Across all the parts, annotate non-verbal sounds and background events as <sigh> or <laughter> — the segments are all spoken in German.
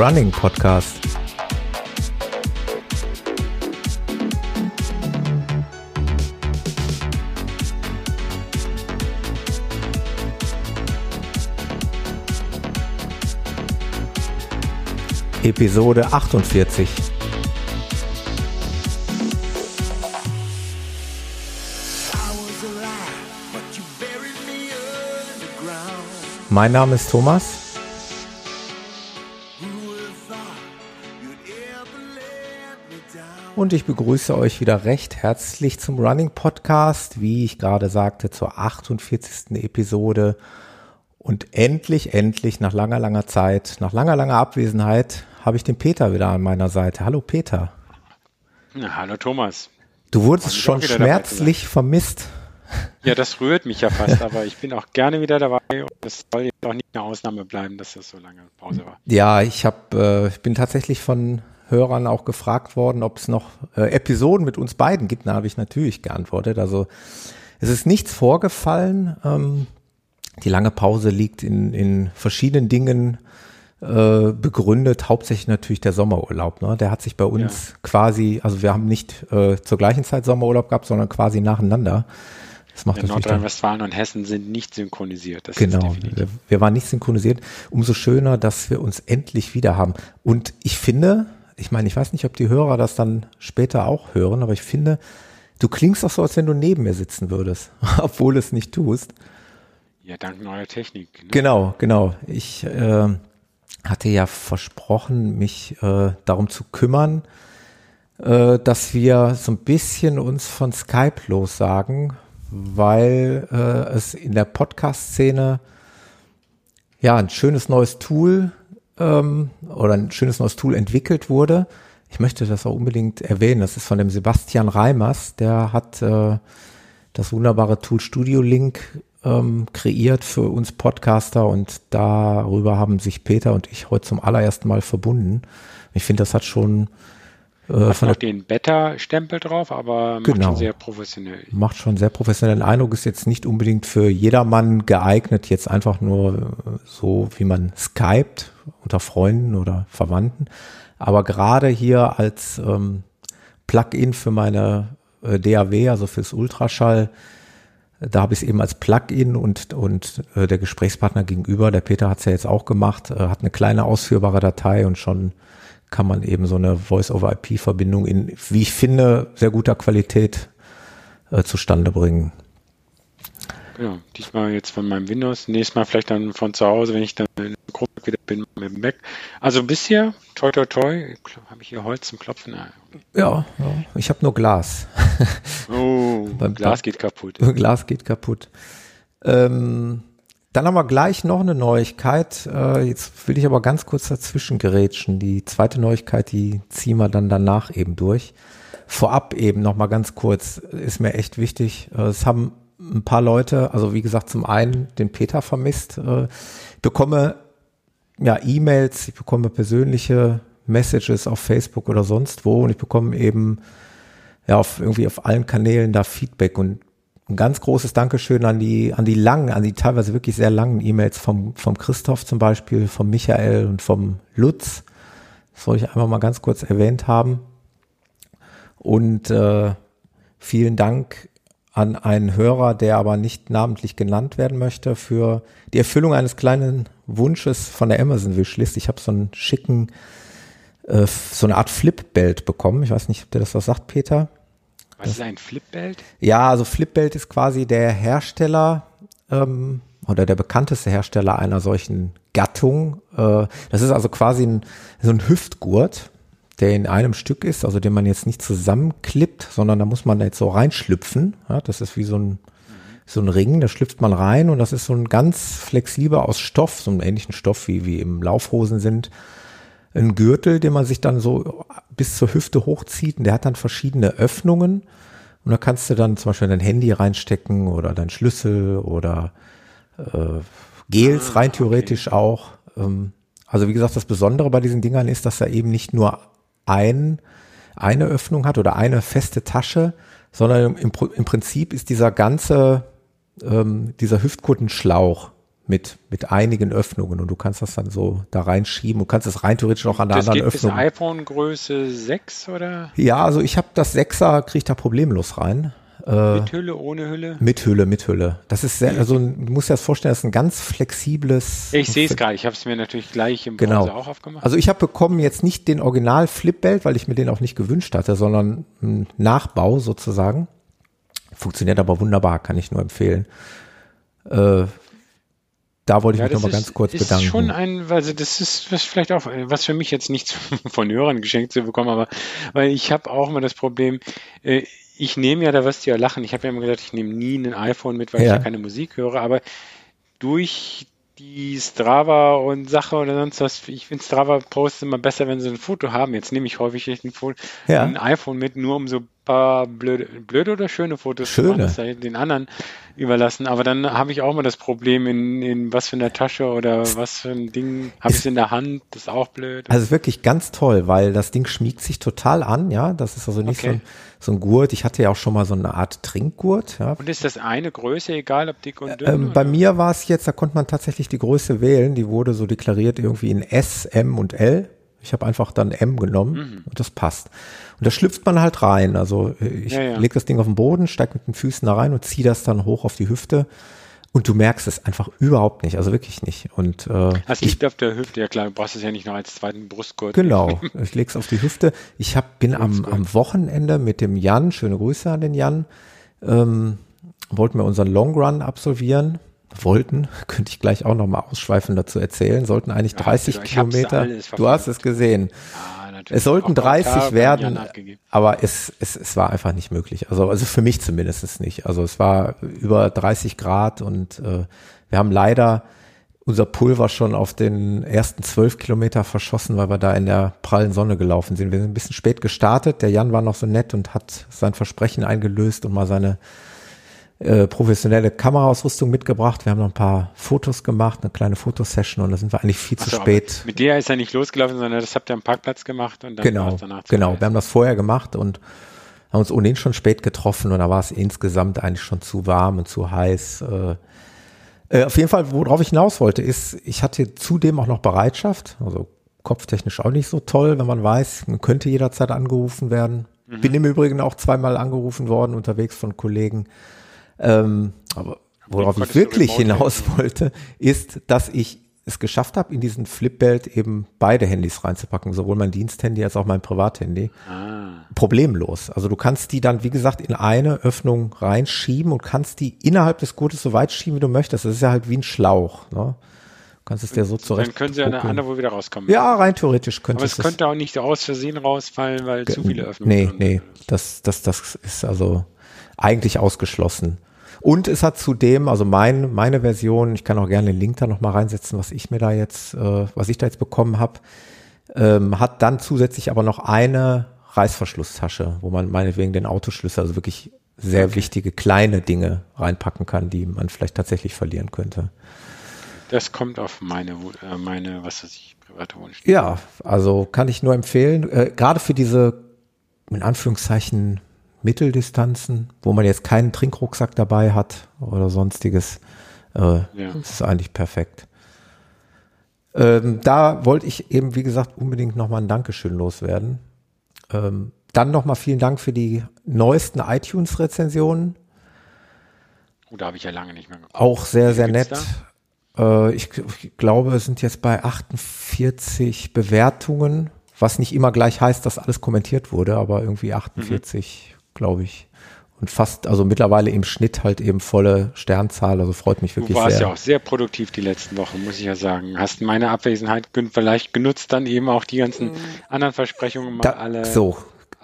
Running Podcast. Episode 48. Mein Name ist Thomas. Und ich begrüße euch wieder recht herzlich zum Running Podcast, wie ich gerade sagte, zur 48. Episode. Und endlich, endlich, nach langer, langer Zeit, nach langer, langer Abwesenheit, habe ich den Peter wieder an meiner Seite. Hallo Peter. Na, hallo Thomas. Du wurdest schon schmerzlich vermisst. Ja, das rührt mich ja fast, <laughs> aber ich bin auch gerne wieder dabei und das soll jetzt auch nicht eine Ausnahme bleiben, dass das so lange Pause war. Ja, ich habe, äh, ich bin tatsächlich von Hörern auch gefragt worden, ob es noch äh, Episoden mit uns beiden gibt. Da habe ich natürlich geantwortet. Also es ist nichts vorgefallen. Ähm, die lange Pause liegt in, in verschiedenen Dingen äh, begründet, hauptsächlich natürlich der Sommerurlaub. Ne? Der hat sich bei uns ja. quasi, also wir haben nicht äh, zur gleichen Zeit Sommerurlaub gehabt, sondern quasi nacheinander. Das macht Nordrhein-Westfalen und Hessen sind nicht synchronisiert. Das genau, wir, wir waren nicht synchronisiert. Umso schöner, dass wir uns endlich wieder haben. Und ich finde, ich meine, ich weiß nicht, ob die Hörer das dann später auch hören, aber ich finde, du klingst auch so, als wenn du neben mir sitzen würdest, <laughs> obwohl es nicht tust. Ja, dank neuer Technik. Ne? Genau, genau. Ich äh, hatte ja versprochen, mich äh, darum zu kümmern, äh, dass wir so ein bisschen uns von Skype lossagen, weil äh, es in der Podcast-Szene ja ein schönes neues Tool ähm, oder ein schönes neues Tool entwickelt wurde. Ich möchte das auch unbedingt erwähnen. Das ist von dem Sebastian Reimers. Der hat äh, das wunderbare Tool Studio Link ähm, kreiert für uns Podcaster und darüber haben sich Peter und ich heute zum allerersten Mal verbunden. Ich finde, das hat schon äh, von noch den Beta-Stempel drauf, aber genau, macht schon sehr professionell. Macht schon sehr professionellen Eindruck, ist jetzt nicht unbedingt für jedermann geeignet, jetzt einfach nur so, wie man skypt unter Freunden oder Verwandten. Aber gerade hier als ähm, Plugin für meine äh, DAW, also fürs Ultraschall, da habe ich es eben als Plugin und, und äh, der Gesprächspartner gegenüber, der Peter hat es ja jetzt auch gemacht, äh, hat eine kleine ausführbare Datei und schon kann man eben so eine Voice-over-IP-Verbindung in, wie ich finde, sehr guter Qualität äh, zustande bringen. Genau, diesmal jetzt von meinem Windows, nächstes Mal vielleicht dann von zu Hause, wenn ich dann in der Gruppe wieder bin mit dem Mac. Also bisher, toi toi toi, habe ich hier Holz zum Klopfen. Ja, ja ich habe nur Glas. Oh, <laughs> Beim Glas geht kaputt. <laughs> Glas geht kaputt. Ähm, dann haben wir gleich noch eine Neuigkeit. Äh, jetzt will ich aber ganz kurz dazwischen gerätschen. Die zweite Neuigkeit, die ziehen wir dann danach eben durch. Vorab eben noch mal ganz kurz, ist mir echt wichtig. Äh, es haben ein paar Leute, also wie gesagt, zum einen den Peter vermisst. Äh, bekomme ja E-Mails, ich bekomme persönliche Messages auf Facebook oder sonst wo und ich bekomme eben ja auf irgendwie auf allen Kanälen da Feedback und ein ganz großes Dankeschön an die, an die langen, an die teilweise wirklich sehr langen E-Mails vom, vom Christoph zum Beispiel, vom Michael und vom Lutz. Das soll ich einmal mal ganz kurz erwähnt haben. Und äh, vielen Dank an einen Hörer, der aber nicht namentlich genannt werden möchte, für die Erfüllung eines kleinen Wunsches von der Amazon Wishlist. Ich habe so einen schicken, äh, so eine Art Flipbelt bekommen. Ich weiß nicht, ob der das was sagt, Peter. Was das, ist ein Flipbelt? Ja, also Flipbelt ist quasi der Hersteller ähm, oder der bekannteste Hersteller einer solchen Gattung. Äh, das ist also quasi ein, so ein Hüftgurt, der in einem Stück ist, also den man jetzt nicht zusammenklippt, sondern da muss man jetzt so reinschlüpfen. Ja, das ist wie so ein so ein Ring, da schlüpft man rein und das ist so ein ganz flexibler aus Stoff, so einen ähnlichen Stoff wie, wie im Laufhosen sind ein Gürtel, den man sich dann so bis zur Hüfte hochzieht und der hat dann verschiedene Öffnungen und da kannst du dann zum Beispiel dein Handy reinstecken oder dein Schlüssel oder äh, Gels ah, rein theoretisch auch. Ähm, also wie gesagt, das Besondere bei diesen Dingern ist, dass er eben nicht nur ein, eine Öffnung hat oder eine feste Tasche, sondern im, im Prinzip ist dieser ganze, ähm, dieser Hüftgurt ein Schlauch mit, mit einigen Öffnungen und du kannst das dann so da reinschieben und kannst es rein theoretisch auch an der das anderen geht Öffnung. Bis iPhone Größe 6 oder? Ja, also ich habe das 6er, kriege ich da problemlos rein. Äh, mit Hülle, ohne Hülle? Mit Hülle, mit Hülle. Das ist sehr, also du musst dir das vorstellen, das ist ein ganz flexibles. Ich sehe es gerade, ich habe es mir natürlich gleich im genau. Browser auch aufgemacht. Also ich habe bekommen jetzt nicht den Original Flipbelt, weil ich mir den auch nicht gewünscht hatte, sondern einen Nachbau sozusagen. Funktioniert aber wunderbar, kann ich nur empfehlen. Äh, da wollte ich ja, mich nochmal ganz kurz ist bedanken. Das ist schon ein, also das ist was vielleicht auch, was für mich jetzt nichts <laughs> von Hörern geschenkt zu bekommen, aber weil ich habe auch mal das Problem, äh, ich nehme ja, da wirst du ja lachen, ich habe ja immer gesagt, ich nehme nie ein iPhone mit, weil ja. ich ja keine Musik höre, aber durch die Strava und Sache oder sonst was, ich finde Strava posts immer besser, wenn sie ein Foto haben. Jetzt nehme ich häufig ein, Foto, ja. ein iPhone mit, nur um so paar blöde, blöde oder schöne Fotos schöne. zu machen, das den anderen überlassen. Aber dann habe ich auch mal das Problem, in, in was für einer Tasche oder was für ein Ding habe ich es in der Hand, das ist auch blöd. Also wirklich ganz toll, weil das Ding schmiegt sich total an, ja. Das ist also nicht okay. so, ein, so ein Gurt. Ich hatte ja auch schon mal so eine Art Trinkgurt, ja. Und ist das eine Größe, egal ob dick und dünn? Ähm, bei mir war es jetzt, da konnte man tatsächlich die Größe wählen. Die wurde so deklariert irgendwie in S, M und L. Ich habe einfach dann M genommen mhm. und das passt. Und da schlüpft man halt rein. Also äh, ich ja, ja. leg das Ding auf den Boden, steig mit den Füßen da rein und zieh das dann hoch auf die Hüfte. Und du merkst es einfach überhaupt nicht, also wirklich nicht. Und äh, das liegt ich, auf der Hüfte, ja klar, du brauchst es ja nicht noch als zweiten Brustgurt. Genau, <laughs> ich leg's auf die Hüfte. Ich hab, bin am, am Wochenende mit dem Jan, schöne Grüße an den Jan, ähm, wollten wir unseren Long Run absolvieren wollten, <laughs> könnte ich gleich auch noch mal ausschweifen dazu erzählen, sollten eigentlich 30 ja, Kilometer. Du hast es gesehen. Ja, es sollten 30 werden, aber es, es, es war einfach nicht möglich. Also, also für mich zumindest nicht. Also es war über 30 Grad und äh, wir haben leider unser Pulver schon auf den ersten zwölf Kilometer verschossen, weil wir da in der prallen Sonne gelaufen sind. Wir sind ein bisschen spät gestartet. Der Jan war noch so nett und hat sein Versprechen eingelöst und mal seine äh, professionelle Kameraausrüstung mitgebracht. Wir haben noch ein paar Fotos gemacht, eine kleine Fotosession und da sind wir eigentlich viel zu spät. Mit der ist er nicht losgelaufen, sondern das habt ihr am Parkplatz gemacht und dann genau, danach Genau, wir haben das vorher gemacht und haben uns ohnehin schon spät getroffen und da war es insgesamt eigentlich schon zu warm und zu heiß. Äh, äh, auf jeden Fall, worauf ich hinaus wollte, ist, ich hatte zudem auch noch Bereitschaft, also kopftechnisch auch nicht so toll, wenn man weiß, man könnte jederzeit angerufen werden. Mhm. Bin im Übrigen auch zweimal angerufen worden unterwegs von Kollegen. Ähm, aber worauf ich wirklich hinaus wollte, ist, dass ich es geschafft habe, in diesen Flipbelt eben beide Handys reinzupacken, sowohl mein Diensthandy als auch mein Privathandy. Ah. Problemlos. Also du kannst die dann, wie gesagt, in eine Öffnung reinschieben und kannst die innerhalb des Gurtes so weit schieben, wie du möchtest. Das ist ja halt wie ein Schlauch. Ne? Du kannst es dir so zurecht. Dann können sie an der andere wo wieder rauskommen. Ja, rein theoretisch könnte es. Aber es könnte auch nicht aus Versehen rausfallen, weil zu viele Öffnungen Nee, nee, das, das, das ist also eigentlich ausgeschlossen. Und es hat zudem, also mein, meine Version, ich kann auch gerne den Link da nochmal reinsetzen, was ich mir da jetzt, äh, was ich da jetzt bekommen habe, ähm, hat dann zusätzlich aber noch eine Reißverschlusstasche, wo man meinetwegen den Autoschlüssel, also wirklich sehr okay. wichtige kleine Dinge reinpacken kann, die man vielleicht tatsächlich verlieren könnte. Das kommt auf meine, äh, meine, was weiß ich, private Wunsch. Ja, also kann ich nur empfehlen, äh, gerade für diese, in Anführungszeichen, Mitteldistanzen, wo man jetzt keinen Trinkrucksack dabei hat oder sonstiges. Äh, ja. Das ist eigentlich perfekt. Ähm, da wollte ich eben, wie gesagt, unbedingt nochmal ein Dankeschön loswerden. Ähm, dann nochmal vielen Dank für die neuesten iTunes-Rezensionen. Oh, da habe ich ja lange nicht mehr geguckt. Auch sehr, sehr nett. Äh, ich, ich, glaube, es sind jetzt bei 48 Bewertungen, was nicht immer gleich heißt, dass alles kommentiert wurde, aber irgendwie 48 mhm glaube ich. Und fast, also mittlerweile im Schnitt halt eben volle Sternzahl, also freut mich wirklich sehr. Du warst sehr. ja auch sehr produktiv die letzten Wochen, muss ich ja sagen. Hast meine Abwesenheit vielleicht genutzt, dann eben auch die ganzen mhm. anderen Versprechungen mal da, alle. So,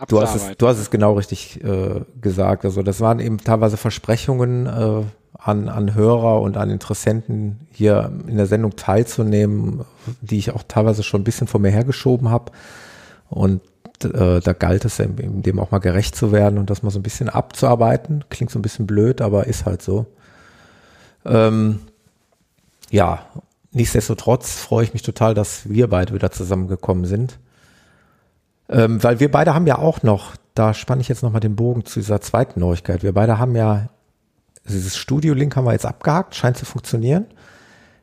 du hast es, du hast es genau richtig äh, gesagt. Also das waren eben teilweise Versprechungen äh, an, an Hörer und an Interessenten hier in der Sendung teilzunehmen, die ich auch teilweise schon ein bisschen vor mir hergeschoben habe. Und äh, da galt es dem auch mal gerecht zu werden und das mal so ein bisschen abzuarbeiten. Klingt so ein bisschen blöd, aber ist halt so. Ähm, ja, nichtsdestotrotz freue ich mich total, dass wir beide wieder zusammengekommen sind. Ähm, weil wir beide haben ja auch noch, da spanne ich jetzt nochmal den Bogen zu dieser zweiten Neuigkeit. Wir beide haben ja, dieses Studio-Link haben wir jetzt abgehakt, scheint zu funktionieren.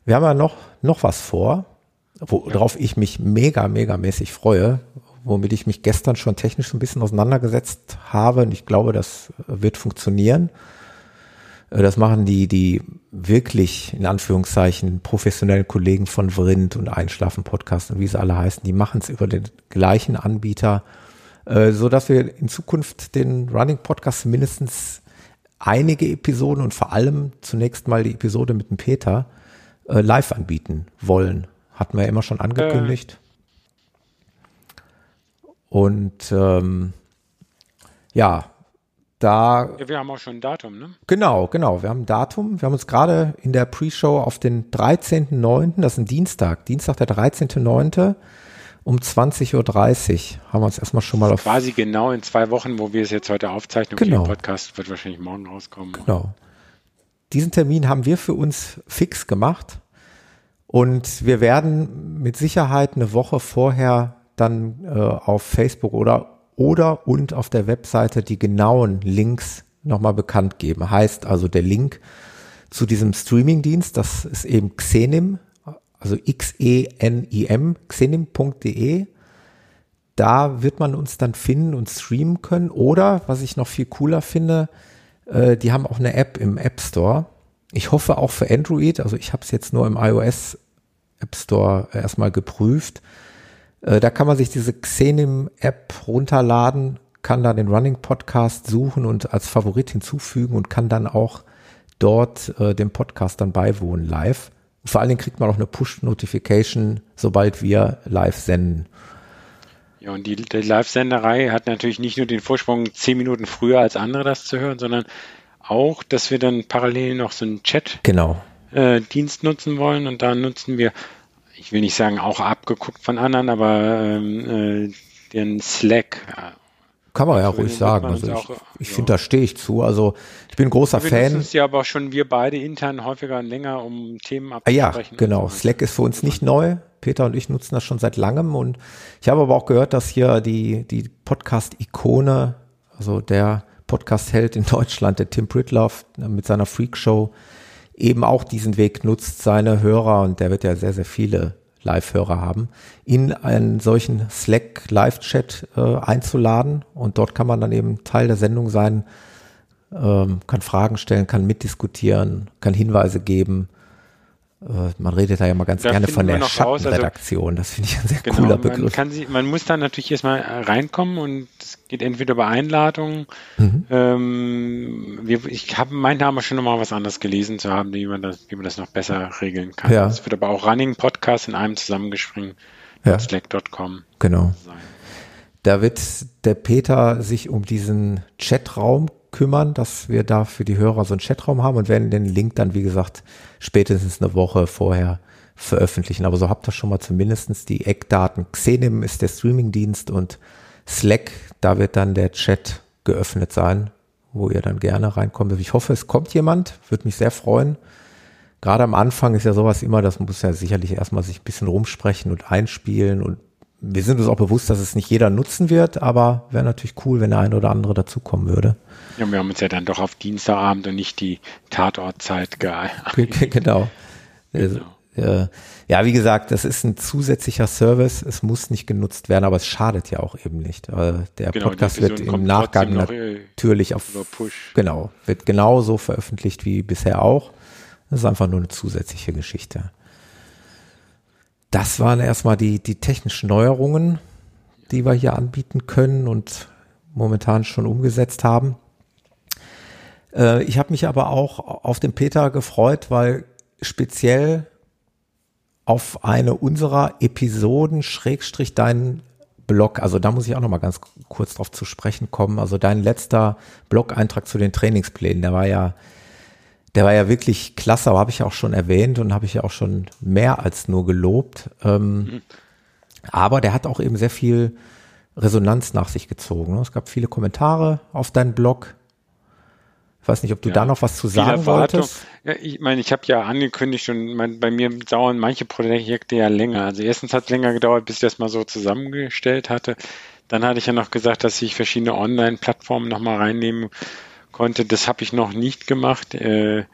Wir haben ja noch, noch was vor, worauf ich mich mega, mega mäßig freue, womit ich mich gestern schon technisch ein bisschen auseinandergesetzt habe. Und ich glaube, das wird funktionieren. Äh, das machen die, die wirklich in Anführungszeichen professionellen Kollegen von Vrind und Einschlafen Podcast und wie sie alle heißen. Die machen es über den gleichen Anbieter, äh, so dass wir in Zukunft den Running Podcast mindestens einige Episoden und vor allem zunächst mal die Episode mit dem Peter äh, live anbieten wollen. Hatten wir ja immer schon angekündigt. Und ähm, ja, da. Ja, wir haben auch schon ein Datum, ne? Genau, genau. Wir haben ein Datum. Wir haben uns gerade in der Pre-Show auf den 13.09., das ist ein Dienstag, Dienstag der 13.09., um 20.30 Uhr haben wir uns erstmal schon mal auf. Quasi genau in zwei Wochen, wo wir es jetzt heute aufzeichnen. Genau. Der Podcast wird wahrscheinlich morgen rauskommen. Genau. Diesen Termin haben wir für uns fix gemacht. Und wir werden mit Sicherheit eine Woche vorher dann äh, auf Facebook oder, oder und auf der Webseite die genauen Links nochmal bekannt geben. Heißt also der Link zu diesem Streamingdienst, das ist eben Xenim, also X-E-N-I-M, xenim.de. Da wird man uns dann finden und streamen können. Oder, was ich noch viel cooler finde, äh, die haben auch eine App im App Store. Ich hoffe auch für Android, also ich habe es jetzt nur im iOS App Store erstmal geprüft. Äh, da kann man sich diese Xenim-App runterladen, kann da den Running Podcast suchen und als Favorit hinzufügen und kann dann auch dort äh, dem Podcast dann beiwohnen live. Und vor allen Dingen kriegt man auch eine Push-Notification, sobald wir live senden. Ja, und die, die Live-Senderei hat natürlich nicht nur den Vorsprung zehn Minuten früher als andere das zu hören, sondern auch, dass wir dann parallel noch so einen Chat genau äh, Dienst nutzen wollen und da nutzen wir, ich will nicht sagen auch abgeguckt von anderen, aber ähm, äh, den Slack. Kann man ja also ruhig sagen. Also ich, auch, ich ja. finde, da stehe ich zu. Also ich bin großer wir Fan. Es ja aber schon wir beide intern häufiger und länger, um Themen abzusprechen. Ah, ja, genau. So. Slack ist für uns nicht neu. Peter und ich nutzen das schon seit langem und ich habe aber auch gehört, dass hier die, die Podcast-Ikone, also der Podcast-Held in <laughs> Deutschland, der Tim Pritloff mit seiner Freak-Show, eben auch diesen Weg nutzt, seine Hörer, und der wird ja sehr, sehr viele Live-Hörer haben, in einen solchen Slack-Live-Chat äh, einzuladen. Und dort kann man dann eben Teil der Sendung sein, ähm, kann Fragen stellen, kann mitdiskutieren, kann Hinweise geben. Äh, man redet da ja mal ganz da gerne von der also Schattenredaktion. Also, das finde ich ein sehr genau, cooler Begriff. Man, sie, man muss dann natürlich erstmal reinkommen und es geht entweder über Einladung. Mhm. Ähm, wir, ich habe meinen Namen schon nochmal was anderes gelesen zu haben, wie man das, wie man das noch besser regeln kann. Ja. Es wird aber auch Running Podcast in einem zusammengeschrieben. Ja. Slack.com. Genau. Sein. Da wird der Peter sich um diesen Chatraum kümmern, dass wir da für die Hörer so einen Chatraum haben und werden den Link dann, wie gesagt, spätestens eine Woche vorher veröffentlichen. Aber so habt ihr schon mal zumindestens die Eckdaten. Xenim ist der Streamingdienst und Slack, da wird dann der Chat geöffnet sein, wo ihr dann gerne reinkommt. Ich hoffe, es kommt jemand, würde mich sehr freuen. Gerade am Anfang ist ja sowas immer, das muss ja sicherlich erstmal sich ein bisschen rumsprechen und einspielen und wir sind uns auch bewusst, dass es nicht jeder nutzen wird, aber wäre natürlich cool, wenn der eine oder andere dazukommen würde. Ja, wir haben uns ja dann doch auf Dienstagabend und nicht die Tatortzeit geeinigt. Genau. genau. Also, ja, wie gesagt, das ist ein zusätzlicher Service. Es muss nicht genutzt werden, aber es schadet ja auch eben nicht. Der genau, Podcast wird im Nachgang äh, natürlich auf Push. Genau, wird genauso veröffentlicht wie bisher auch. Das ist einfach nur eine zusätzliche Geschichte. Das waren erstmal die, die technischen Neuerungen, die wir hier anbieten können und momentan schon umgesetzt haben. Äh, ich habe mich aber auch auf den Peter gefreut, weil speziell auf eine unserer Episoden Schrägstrich deinen Blog, also da muss ich auch noch mal ganz kurz drauf zu sprechen kommen. Also dein letzter Blog-Eintrag zu den Trainingsplänen, der war ja der war ja wirklich klasse, aber habe ich ja auch schon erwähnt und habe ich ja auch schon mehr als nur gelobt. Ähm, mhm. Aber der hat auch eben sehr viel Resonanz nach sich gezogen. Ne? Es gab viele Kommentare auf deinen Blog. Ich weiß nicht, ob du ja, da noch was zu sagen wolltest. Ja, ich meine, ich habe ja angekündigt und mein, bei mir dauern manche Projekte ja länger. Also erstens hat es länger gedauert, bis ich das mal so zusammengestellt hatte. Dann hatte ich ja noch gesagt, dass ich verschiedene Online-Plattformen nochmal reinnehmen konnte. Das habe ich noch nicht gemacht. Äh,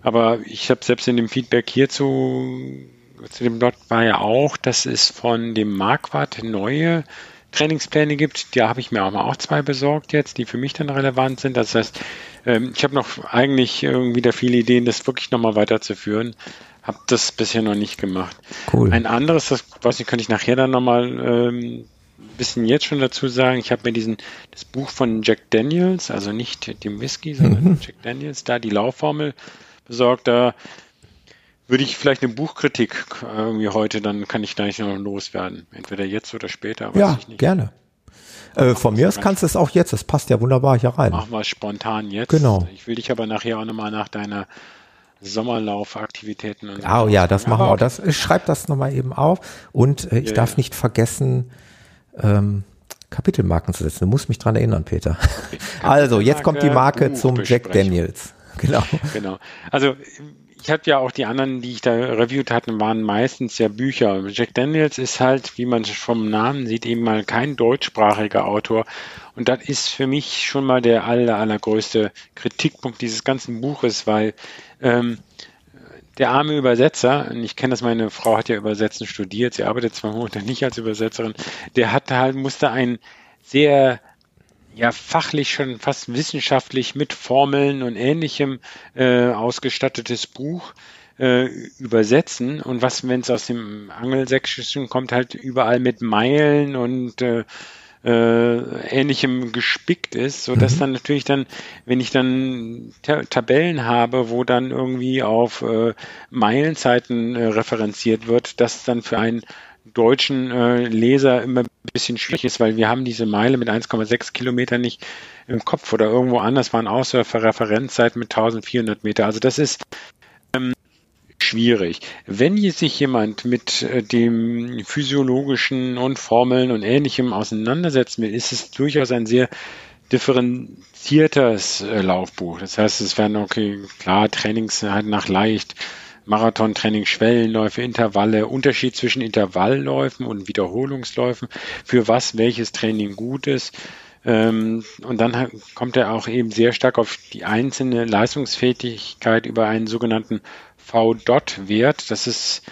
Aber ich habe selbst in dem Feedback hierzu zu dem Blog war ja auch, dass es von dem Marquardt neue Trainingspläne gibt. Da habe ich mir auch mal auch zwei besorgt jetzt, die für mich dann relevant sind. Das heißt, ähm, ich habe noch eigentlich wieder viele Ideen, das wirklich nochmal weiterzuführen. Habe das bisher noch nicht gemacht. Cool. Ein anderes, das weiß ich, könnte ich nachher dann nochmal ähm, bisschen jetzt schon dazu sagen. Ich habe mir diesen das Buch von Jack Daniels, also nicht dem Whisky, sondern mhm. Jack Daniels, da die Laufformel besorgt. Da würde ich vielleicht eine Buchkritik irgendwie heute, dann kann ich da nicht noch loswerden. Entweder jetzt oder später. ja, gerne. Äh, von mir aus kannst du es auch jetzt. Das passt ja wunderbar hier rein. Machen wir spontan jetzt. Genau. Ich will dich aber nachher auch nochmal nach deiner Sommerlaufaktivitäten und Oh ja, das machen wir auch. Das, ich schreibe das nochmal eben auf. Und äh, ich ja, darf ja. nicht vergessen, ähm, Kapitelmarken zu setzen. Du musst mich dran erinnern, Peter. Also, jetzt kommt die Marke zum Jack Daniels. <laughs> Genau. Genau. Also ich hatte ja auch die anderen, die ich da reviewt hatte, waren meistens ja Bücher. Jack Daniels ist halt, wie man vom Namen sieht, eben mal kein deutschsprachiger Autor. Und das ist für mich schon mal der aller, allergrößte Kritikpunkt dieses ganzen Buches, weil ähm, der arme Übersetzer, und ich kenne das, meine Frau hat ja Übersetzen studiert, sie arbeitet zwar momentan nicht als Übersetzerin, der hatte halt, musste ein sehr ja fachlich schon fast wissenschaftlich mit Formeln und ähnlichem äh, ausgestattetes Buch äh, übersetzen. Und was, wenn es aus dem Angelsächsischen kommt, halt überall mit Meilen und äh, äh, ähnlichem gespickt ist, so dass mhm. dann natürlich dann, wenn ich dann Ta Tabellen habe, wo dann irgendwie auf äh, Meilenzeiten äh, referenziert wird, das dann für einen deutschen äh, Leser immer ein bisschen schwierig ist, weil wir haben diese Meile mit 1,6 Kilometern nicht im Kopf oder irgendwo anders waren außer Referenzzeiten mit 1400 Meter. Also das ist schwierig. Wenn sich jemand mit äh, dem physiologischen und Formeln und ähnlichem auseinandersetzen will, ist es durchaus ein sehr differenziertes äh, Laufbuch. Das heißt, es werden okay, klar, Trainings halt nach leicht, Marathontraining, Schwellenläufe, Intervalle, Unterschied zwischen Intervallläufen und Wiederholungsläufen, für was welches Training gut ist. Ähm, und dann kommt er auch eben sehr stark auf die einzelne Leistungsfähigkeit über einen sogenannten V-Dot-Wert. Das ist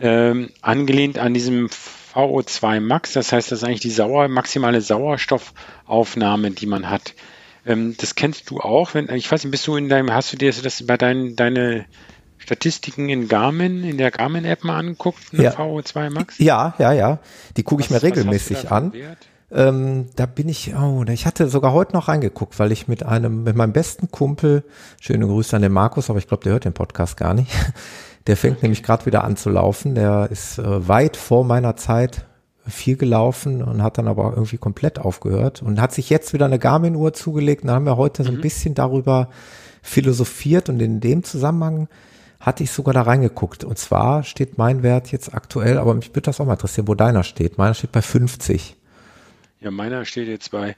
ähm, angelehnt an diesem VO2 Max. Das heißt, das ist eigentlich die Sauer, maximale Sauerstoffaufnahme, die man hat. Ähm, das kennst du auch. Wenn, ich weiß nicht, bist du in deinem, hast du dir das bei deinen, deine Statistiken in Garmin, in der Garmin-App mal angeguckt, ja. VO2 Max? Ja, ja, ja. Die gucke ich mir regelmäßig an. Ähm, da bin ich, oh, ich hatte sogar heute noch reingeguckt, weil ich mit einem, mit meinem besten Kumpel, schöne Grüße an den Markus, aber ich glaube, der hört den Podcast gar nicht. <laughs> Der fängt nämlich gerade wieder an zu laufen. Der ist äh, weit vor meiner Zeit viel gelaufen und hat dann aber irgendwie komplett aufgehört und hat sich jetzt wieder eine Garmin-Uhr zugelegt. Und da haben wir heute so ein mhm. bisschen darüber philosophiert und in dem Zusammenhang hatte ich sogar da reingeguckt. Und zwar steht mein Wert jetzt aktuell, aber mich würde das auch mal interessieren, wo deiner steht. Meiner steht bei 50. Ja, meiner steht jetzt bei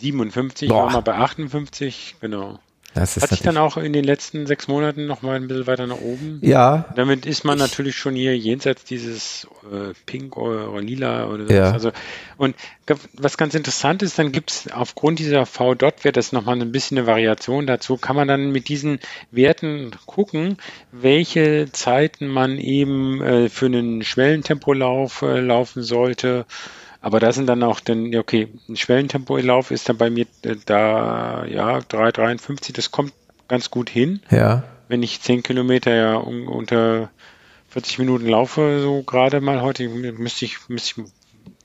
57, Boah. war mal bei 58, genau. Das ist Hat sich dann auch in den letzten sechs Monaten noch mal ein bisschen weiter nach oben. Ja. Damit ist man natürlich schon hier jenseits dieses äh, Pink oder, oder Lila oder so. Ja. Also, und was ganz interessant ist, dann gibt es aufgrund dieser V-Dot-Wert, das nochmal ein bisschen eine Variation dazu, kann man dann mit diesen Werten gucken, welche Zeiten man eben äh, für einen Schwellentempolauf äh, laufen sollte aber da sind dann auch dann, okay, ein Schwellentempo-Lauf ist dann bei mir äh, da, ja, 3,53, das kommt ganz gut hin. Ja. Wenn ich 10 Kilometer ja unter 40 Minuten laufe, so gerade mal heute, müsste ich, müsste ich,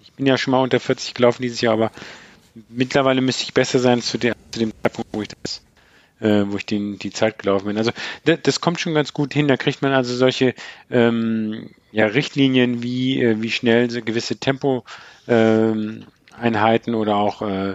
ich bin ja schon mal unter 40 gelaufen dieses Jahr, aber mittlerweile müsste ich besser sein zu, der, zu dem Zeitpunkt, wo ich das äh, wo ich den, die Zeit gelaufen bin. Also das, das kommt schon ganz gut hin. Da kriegt man also solche ähm, ja, Richtlinien, wie, äh, wie schnell so gewisse Tempo ähm, Einheiten oder auch äh,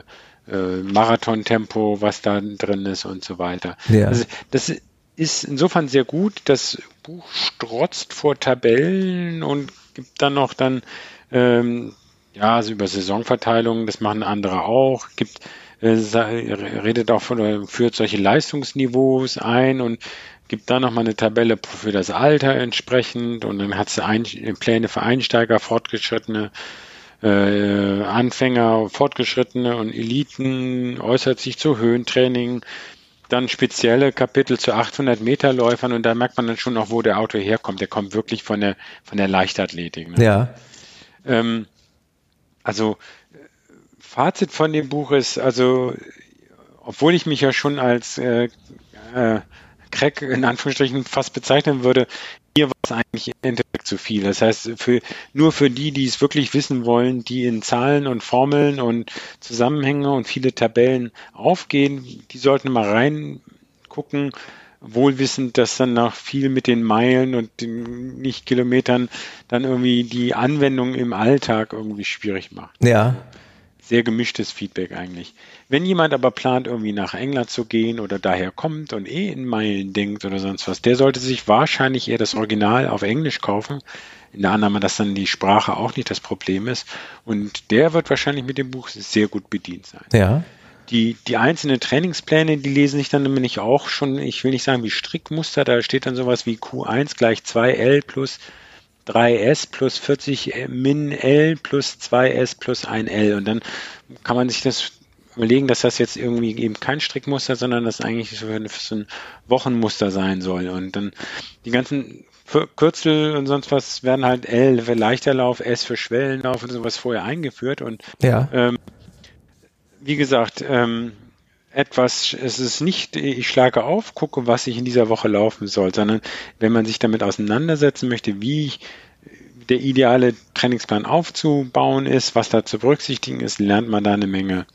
äh, Marathontempo, was da drin ist und so weiter. Ja. Also das ist insofern sehr gut. Das Buch strotzt vor Tabellen und gibt dann noch dann ähm, ja, also über Saisonverteilungen, das machen andere auch, gibt äh, redet auch von führt solche Leistungsniveaus ein und gibt da nochmal eine Tabelle für das Alter entsprechend und dann hat sie Pläne für Einsteiger, Fortgeschrittene, äh, Anfänger, Fortgeschrittene und Eliten, äußert sich zu Höhentraining dann spezielle Kapitel zu 800 Meter Läufern und da merkt man dann schon noch, wo der Autor herkommt. Der kommt wirklich von der, von der Leichtathletik. Ne? Ja. Ähm, also, Fazit von dem Buch ist, also, obwohl ich mich ja schon als äh, äh, Crack in Anführungsstrichen fast bezeichnen würde, mir war es eigentlich im Endeffekt zu viel. Das heißt, für, nur für die, die es wirklich wissen wollen, die in Zahlen und Formeln und Zusammenhänge und viele Tabellen aufgehen, die sollten mal reingucken, wohlwissend, dass dann noch viel mit den Meilen und den nicht Kilometern dann irgendwie die Anwendung im Alltag irgendwie schwierig macht. Ja. Sehr gemischtes Feedback eigentlich. Wenn jemand aber plant, irgendwie nach England zu gehen oder daher kommt und eh in Meilen denkt oder sonst was, der sollte sich wahrscheinlich eher das Original auf Englisch kaufen. In der Annahme, dass dann die Sprache auch nicht das Problem ist. Und der wird wahrscheinlich mit dem Buch sehr gut bedient sein. Ja. Die, die einzelnen Trainingspläne, die lesen sich dann nämlich auch schon, ich will nicht sagen wie Strickmuster, da steht dann sowas wie Q1 gleich 2L plus 3S plus 40 min L plus 2S plus 1L. Und dann kann man sich das überlegen, dass das jetzt irgendwie eben kein Strickmuster, sondern das eigentlich so ein, so ein Wochenmuster sein soll. Und dann die ganzen Kürzel und sonst was werden halt L für Leichterlauf, S für Schwellenlauf und sowas vorher eingeführt. Und ja. ähm, wie gesagt, ähm, etwas, es ist nicht, ich schlage auf, gucke, was ich in dieser Woche laufen soll, sondern wenn man sich damit auseinandersetzen möchte, wie der ideale Trainingsplan aufzubauen ist, was da zu berücksichtigen ist, lernt man da eine Menge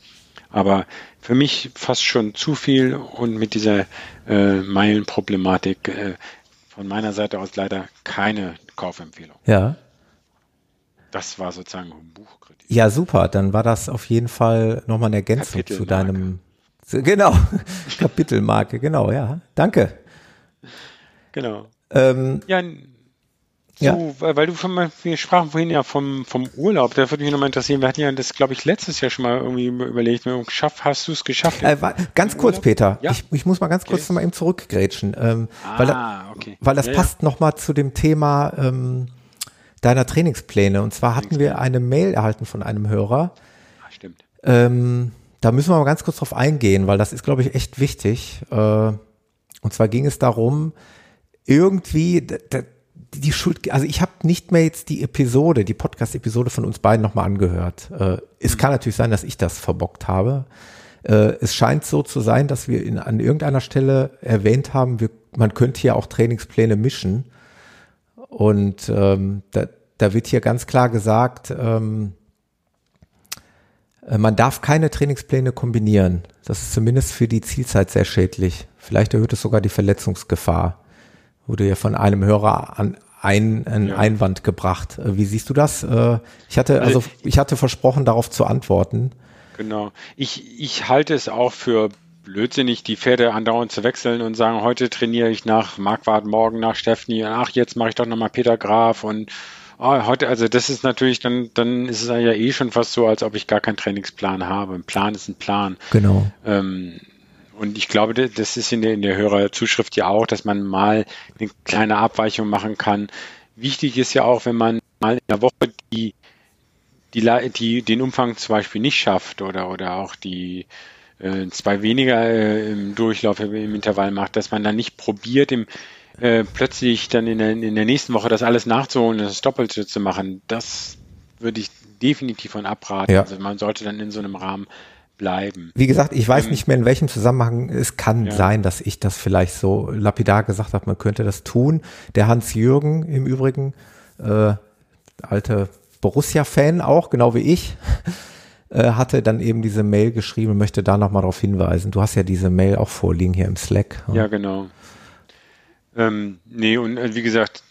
aber für mich fast schon zu viel und mit dieser äh, Meilenproblematik äh, von meiner Seite aus leider keine Kaufempfehlung. Ja. Das war sozusagen ein Buchkritik. Ja, super. Dann war das auf jeden Fall nochmal eine Ergänzung zu deinem, genau, <laughs> Kapitelmarke, genau, ja. Danke. Genau. Ähm, ja, so, ja. weil du von, wir sprachen vorhin ja vom, vom Urlaub, da würde mich nochmal interessieren. Wir hatten ja das, glaube ich, letztes Jahr schon mal irgendwie überlegt, geschafft, hast du es geschafft? Äh, ganz kurz, Urlaub? Peter, ja? ich, ich muss mal ganz kurz okay. noch mal eben zurückgrätschen, ähm, ah, weil, da, okay. weil das ja, passt ja. nochmal zu dem Thema ähm, deiner Trainingspläne. Und zwar hatten wir eine Mail erhalten von einem Hörer. Ah, stimmt. Ähm, da müssen wir mal ganz kurz drauf eingehen, weil das ist, glaube ich, echt wichtig. Äh, und zwar ging es darum, irgendwie, die Schuld, also ich habe nicht mehr jetzt die Episode, die Podcast-Episode von uns beiden nochmal angehört. Äh, es mhm. kann natürlich sein, dass ich das verbockt habe. Äh, es scheint so zu sein, dass wir in, an irgendeiner Stelle erwähnt haben, wir, man könnte hier auch Trainingspläne mischen. Und ähm, da, da wird hier ganz klar gesagt, ähm, äh, man darf keine Trainingspläne kombinieren. Das ist zumindest für die Zielzeit sehr schädlich. Vielleicht erhöht es sogar die Verletzungsgefahr wurde ja von einem Hörer an ein, ein ja. Einwand gebracht. Äh, wie siehst du das? Äh, ich hatte, also, also ich hatte versprochen, darauf zu antworten. Genau. Ich, ich halte es auch für blödsinnig, die Pferde andauernd zu wechseln und sagen, heute trainiere ich nach Marquardt, morgen nach Stephanie, ach, jetzt mache ich doch nochmal Peter Graf und oh, heute, also das ist natürlich, dann, dann ist es ja eh schon fast so, als ob ich gar keinen Trainingsplan habe. Ein Plan ist ein Plan. Genau. Ähm, und ich glaube, das ist in der, in der Hörerzuschrift ja auch, dass man mal eine kleine Abweichung machen kann. Wichtig ist ja auch, wenn man mal in der Woche die, die, die den Umfang zum Beispiel nicht schafft oder, oder auch die äh, zwei weniger äh, im Durchlauf im Intervall macht, dass man dann nicht probiert, im, äh, plötzlich dann in der, in der nächsten Woche das alles nachzuholen und das Doppelte zu machen. Das würde ich definitiv von abraten. Ja. Also man sollte dann in so einem Rahmen bleiben. Wie gesagt, ich weiß ähm, nicht mehr in welchem Zusammenhang. Es kann ja. sein, dass ich das vielleicht so lapidar gesagt habe, man könnte das tun. Der Hans Jürgen im Übrigen, äh, alte Borussia-Fan auch, genau wie ich, <laughs> äh, hatte dann eben diese Mail geschrieben und möchte da nochmal darauf hinweisen. Du hast ja diese Mail auch vorliegen hier im Slack. Ja, genau. Ähm, nee, und äh, wie gesagt,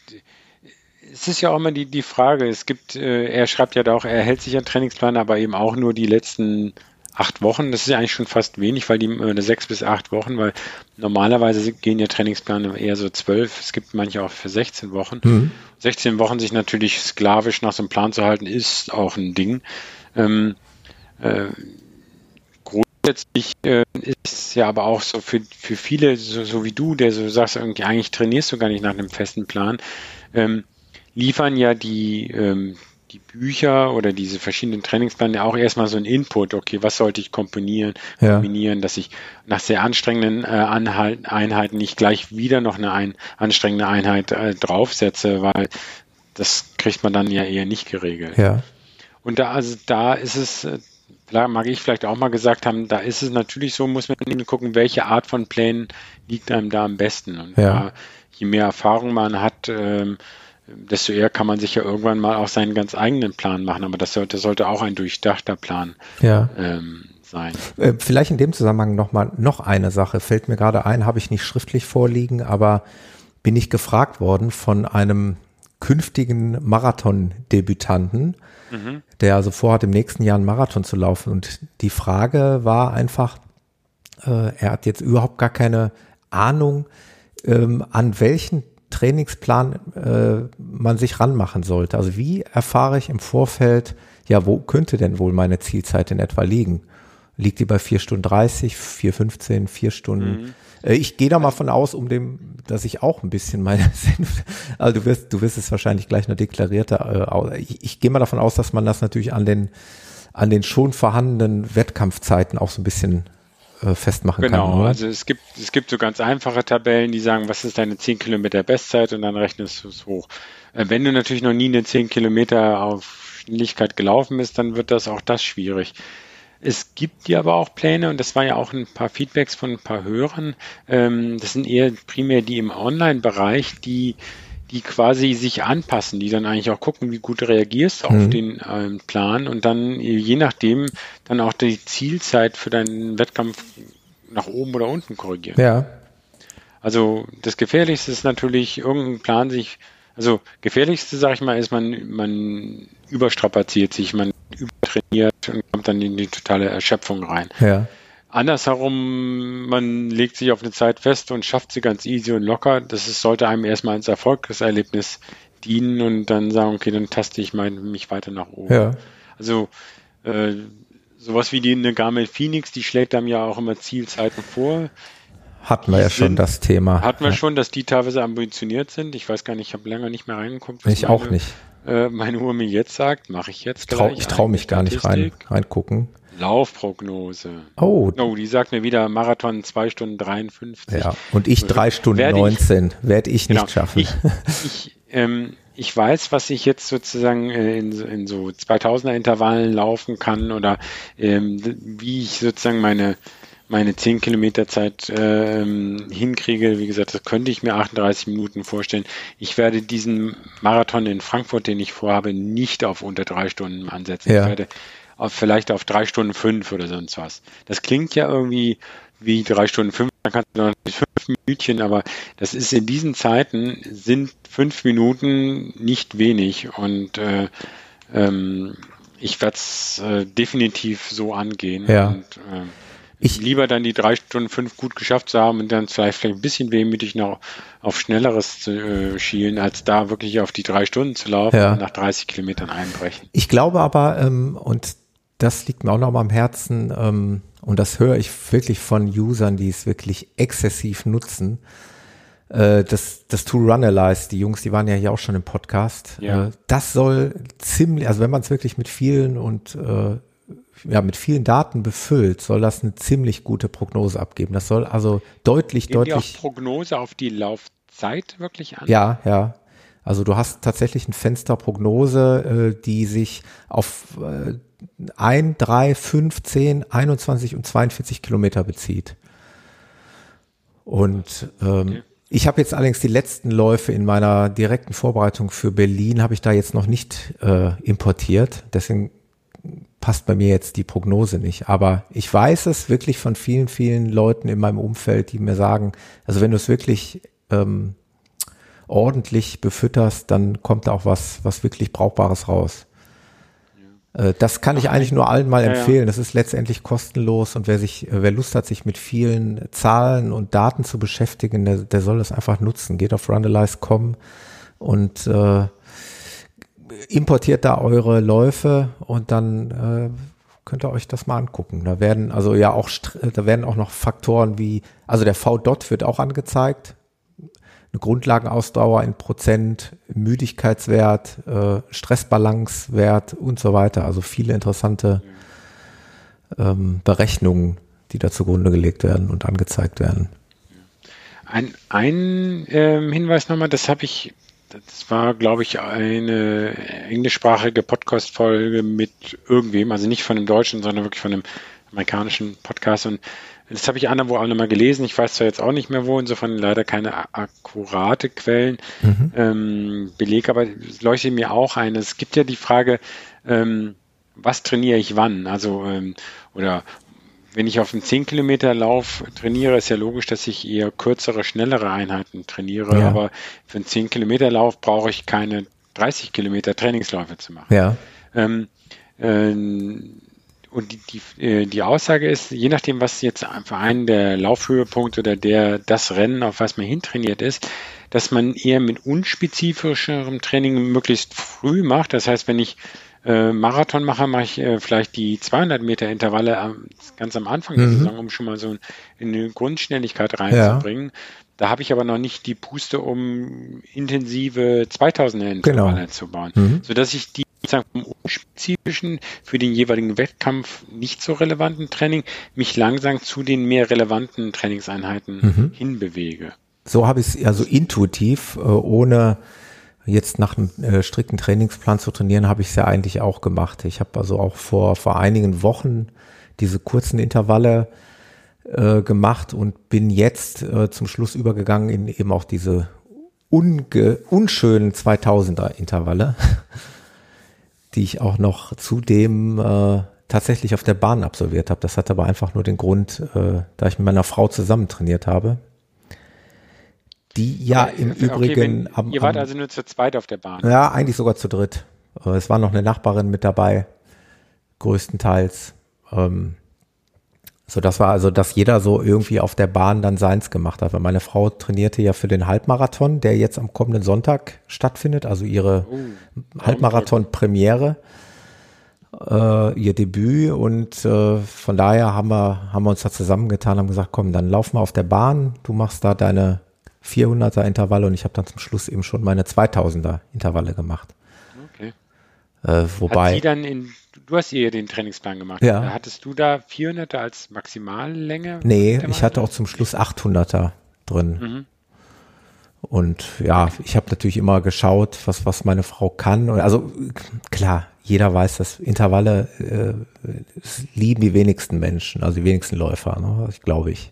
es ist ja auch immer die, die Frage, es gibt, äh, er schreibt ja da auch, er hält sich an Trainingsplan, aber eben auch nur die letzten acht Wochen, das ist ja eigentlich schon fast wenig, weil die äh, sechs bis acht Wochen, weil normalerweise gehen ja Trainingspläne eher so zwölf, es gibt manche auch für 16 Wochen. Mhm. 16 Wochen sich natürlich sklavisch nach so einem Plan zu halten, ist auch ein Ding. Ähm, äh, grundsätzlich äh, ist es ja aber auch so für, für viele, so, so wie du, der so sagst, irgendwie eigentlich trainierst du gar nicht nach einem festen Plan, ähm, liefern ja die, ähm, die Bücher oder diese verschiedenen Trainingspläne auch erstmal so ein Input, okay, was sollte ich komponieren, ja. kombinieren, dass ich nach sehr anstrengenden äh, Einheiten nicht gleich wieder noch eine ein, anstrengende Einheit äh, draufsetze, weil das kriegt man dann ja eher nicht geregelt. Ja. Und da, also da ist es, äh, mag ich vielleicht auch mal gesagt haben, da ist es natürlich so, muss man gucken, welche Art von Plänen liegt einem da am besten. Und ja. da, je mehr Erfahrung man hat, ähm, desto eher kann man sich ja irgendwann mal auch seinen ganz eigenen Plan machen. Aber das sollte, sollte auch ein durchdachter Plan ja. ähm, sein. Äh, vielleicht in dem Zusammenhang noch mal noch eine Sache fällt mir gerade ein, habe ich nicht schriftlich vorliegen, aber bin ich gefragt worden von einem künftigen Marathon-Debütanten, mhm. der also vorhat, im nächsten Jahr einen Marathon zu laufen. Und die Frage war einfach, äh, er hat jetzt überhaupt gar keine Ahnung, ähm, an welchen Trainingsplan äh, man sich ranmachen sollte. Also wie erfahre ich im Vorfeld, ja, wo könnte denn wohl meine Zielzeit in etwa liegen? Liegt die bei vier Stunden 30, 4,15, vier Stunden? Mhm. Äh, ich gehe da mal von aus, um dem, dass ich auch ein bisschen meine <laughs> Senf, also du wirst, du wirst es wahrscheinlich gleich noch deklarierter, äh, ich, ich gehe mal davon aus, dass man das natürlich an den, an den schon vorhandenen Wettkampfzeiten auch so ein bisschen äh, festmachen genau, kann. Genau, also es gibt, es gibt so ganz einfache Tabellen, die sagen, was ist deine 10 Kilometer Bestzeit und dann rechnest du es hoch. Äh, wenn du natürlich noch nie eine 10 Kilometer auf Schnelligkeit gelaufen bist, dann wird das auch das schwierig. Es gibt ja aber auch Pläne, und das war ja auch ein paar Feedbacks von ein paar Hörern, ähm, das sind eher primär die im Online-Bereich, die die quasi sich anpassen, die dann eigentlich auch gucken, wie gut du reagierst auf mhm. den ähm, Plan und dann je nachdem dann auch die Zielzeit für deinen Wettkampf nach oben oder unten korrigieren. Ja. Also das Gefährlichste ist natürlich, irgendein Plan sich, also gefährlichste, sag ich mal, ist man, man überstrapaziert sich, man übertrainiert und kommt dann in die totale Erschöpfung rein. Ja. Andersherum, man legt sich auf eine Zeit fest und schafft sie ganz easy und locker. Das ist, sollte einem erstmal als Erfolgserlebnis dienen und dann sagen, okay, dann taste ich mein, mich weiter nach oben. Ja. Also äh, sowas wie die eine Garmin Phoenix, die schlägt einem ja auch immer Zielzeiten vor. Hatten wir ja sind, schon das Thema. Hatten wir ja. schon, dass die teilweise ambitioniert sind. Ich weiß gar nicht, ich habe länger nicht mehr reingeguckt. Ich auch nicht. Äh, meine Uhr mir jetzt sagt, mache ich jetzt ich trau, Ich traue mich gar nicht rein, reingucken. Laufprognose. Oh. Oh, die sagt mir wieder Marathon 2 Stunden 53. Ja, und ich 3 Stunden werde 19. Werde ich nicht genau, schaffen. Ich, ich, ähm, ich weiß, was ich jetzt sozusagen äh, in, in so 2000er Intervallen laufen kann oder ähm, wie ich sozusagen meine meine 10 Kilometer Zeit ähm, hinkriege. Wie gesagt, das könnte ich mir 38 Minuten vorstellen. Ich werde diesen Marathon in Frankfurt, den ich vorhabe, nicht auf unter drei Stunden ansetzen. Ja. Ich werde auf, vielleicht auf drei Stunden fünf oder sonst was. Das klingt ja irgendwie wie drei Stunden fünf, dann kannst du noch fünf Minütchen, aber das ist in diesen Zeiten sind fünf Minuten nicht wenig und äh, ähm, ich werde es äh, definitiv so angehen. Ja. Und, äh, ich lieber dann die drei Stunden fünf gut geschafft zu haben und dann vielleicht, vielleicht ein bisschen wehmütig noch auf Schnelleres zu äh, schielen, als da wirklich auf die drei Stunden zu laufen ja. und nach 30 Kilometern einbrechen. Ich glaube aber, ähm, und das liegt mir auch noch mal am Herzen ähm, und das höre ich wirklich von Usern, die es wirklich exzessiv nutzen. Äh, das, das Tool Runalyze, die Jungs, die waren ja hier auch schon im Podcast. Ja. Äh, das soll ziemlich, also wenn man es wirklich mit vielen und äh, ja, mit vielen Daten befüllt, soll das eine ziemlich gute Prognose abgeben. Das soll also deutlich, Geben deutlich. Die auch Prognose auf die Laufzeit wirklich an? Ja, ja. Also du hast tatsächlich ein Fenster Prognose, äh, die sich auf äh, 1, 3, 5, 10, 21 und 42 Kilometer bezieht. Und ähm, okay. ich habe jetzt allerdings die letzten Läufe in meiner direkten Vorbereitung für Berlin, habe ich da jetzt noch nicht äh, importiert. Deswegen passt bei mir jetzt die Prognose nicht. Aber ich weiß es wirklich von vielen, vielen Leuten in meinem Umfeld, die mir sagen, also wenn du es wirklich ähm, ordentlich befütterst, dann kommt da auch was, was wirklich Brauchbares raus. Äh, das kann ich eigentlich nur allen mal empfehlen. Das ist letztendlich kostenlos und wer sich, äh, wer Lust hat, sich mit vielen Zahlen und Daten zu beschäftigen, der, der soll das einfach nutzen. Geht auf Runalize.com und äh, importiert da eure Läufe und dann äh, könnt ihr euch das mal angucken. Da werden also ja auch, da werden auch noch Faktoren wie, also der V-Dot wird auch angezeigt eine Grundlagenausdauer in Prozent, Müdigkeitswert, äh, Stressbalancewert und so weiter. Also viele interessante ähm, Berechnungen, die da zugrunde gelegt werden und angezeigt werden. Ein, ein ähm, Hinweis nochmal, das habe ich, das war, glaube ich, eine englischsprachige Podcast-Folge mit irgendwem, also nicht von einem Deutschen, sondern wirklich von einem amerikanischen Podcast. Und das habe ich anderwo auch nochmal gelesen. Ich weiß zwar jetzt auch nicht mehr wo, insofern leider keine akkurate Quellen, mhm. ähm, Beleg, aber es leuchtet mir auch ein. Es gibt ja die Frage, ähm, was trainiere ich wann? Also, ähm, oder wenn ich auf einem 10 Kilometer Lauf trainiere, ist ja logisch, dass ich eher kürzere, schnellere Einheiten trainiere. Ja. Aber für einen 10 Kilometer Lauf brauche ich keine 30 Kilometer Trainingsläufe zu machen. Ja. Ähm, äh, und die, die, äh, die Aussage ist, je nachdem, was jetzt für einen der Laufhöhepunkt oder der das Rennen, auf was man hintrainiert ist, dass man eher mit unspezifischem Training möglichst früh macht. Das heißt, wenn ich äh, Marathon mache, mache ich äh, vielleicht die 200 Meter Intervalle äh, ganz am Anfang der mhm. Saison, um schon mal so in eine Grundschnelligkeit reinzubringen. Ja. Da habe ich aber noch nicht die Puste, um intensive 2000er Intervalle genau. zu bauen, mhm. sodass ich die vom unspezifischen, für den jeweiligen Wettkampf nicht so relevanten Training mich langsam zu den mehr relevanten Trainingseinheiten mhm. hinbewege. So habe ich es also intuitiv, äh, ohne jetzt nach einem äh, strikten Trainingsplan zu trainieren, habe ich es ja eigentlich auch gemacht. Ich habe also auch vor, vor einigen Wochen diese kurzen Intervalle äh, gemacht und bin jetzt äh, zum Schluss übergegangen in eben auch diese unge unschönen 2000er Intervalle <laughs> die ich auch noch zudem äh, tatsächlich auf der Bahn absolviert habe. Das hat aber einfach nur den Grund, äh, da ich mit meiner Frau zusammen trainiert habe. Die ja im okay, Übrigen. Wenn, am, ihr wart also nur zu zweit auf der Bahn. Ja, eigentlich sogar zu dritt. Äh, es war noch eine Nachbarin mit dabei, größtenteils. Ähm, so, das war also, dass jeder so irgendwie auf der Bahn dann seins gemacht hat. Weil meine Frau trainierte ja für den Halbmarathon, der jetzt am kommenden Sonntag stattfindet, also ihre oh, Halbmarathon-Premiere, äh, ihr Debüt. Und äh, von daher haben wir, haben wir uns da zusammengetan, haben gesagt, komm, dann laufen wir auf der Bahn, du machst da deine 400er Intervalle und ich habe dann zum Schluss eben schon meine 2000er Intervalle gemacht. Okay. Äh, wobei. In du hast ihr den Trainingsplan gemacht. Ja. Hattest du da 400er als Maximallänge? Nee, ich hatte auch zum Schluss 800er drin. Mhm. Und ja, ich habe natürlich immer geschaut, was, was meine Frau kann. Also klar, jeder weiß, dass Intervalle äh, lieben die wenigsten Menschen, also die wenigsten Läufer, ne? ich glaube ich.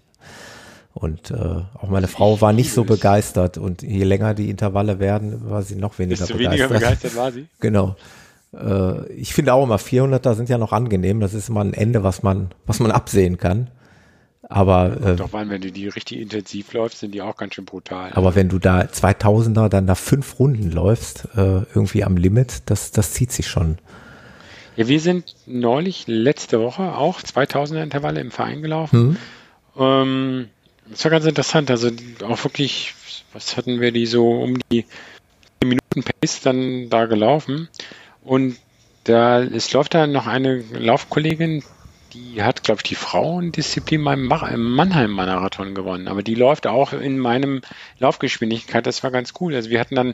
Und äh, auch meine Frau war nicht so begeistert und je länger die Intervalle werden, war sie noch weniger Desto begeistert. weniger begeistert war sie? <laughs> Genau. Äh, ich finde auch immer 400er sind ja noch angenehm. Das ist immer ein Ende, was man, was man absehen kann. Aber äh, doch, wann, wenn du die richtig intensiv läufst, sind die auch ganz schön brutal. Aber wenn du da 2000er dann da fünf Runden läufst, äh, irgendwie am Limit, das, das zieht sich schon. Ja, wir sind neulich letzte Woche auch 2000er Intervalle im Verein gelaufen. Hm. Ähm, das war ganz interessant. Also auch wirklich, was hatten wir die so um die Minuten Pace dann da gelaufen? Und da, es läuft da noch eine Laufkollegin, die hat, glaube ich, die Frauendisziplin beim Mannheim-Marathon gewonnen. Aber die läuft auch in meinem Laufgeschwindigkeit. Das war ganz cool. Also wir hatten dann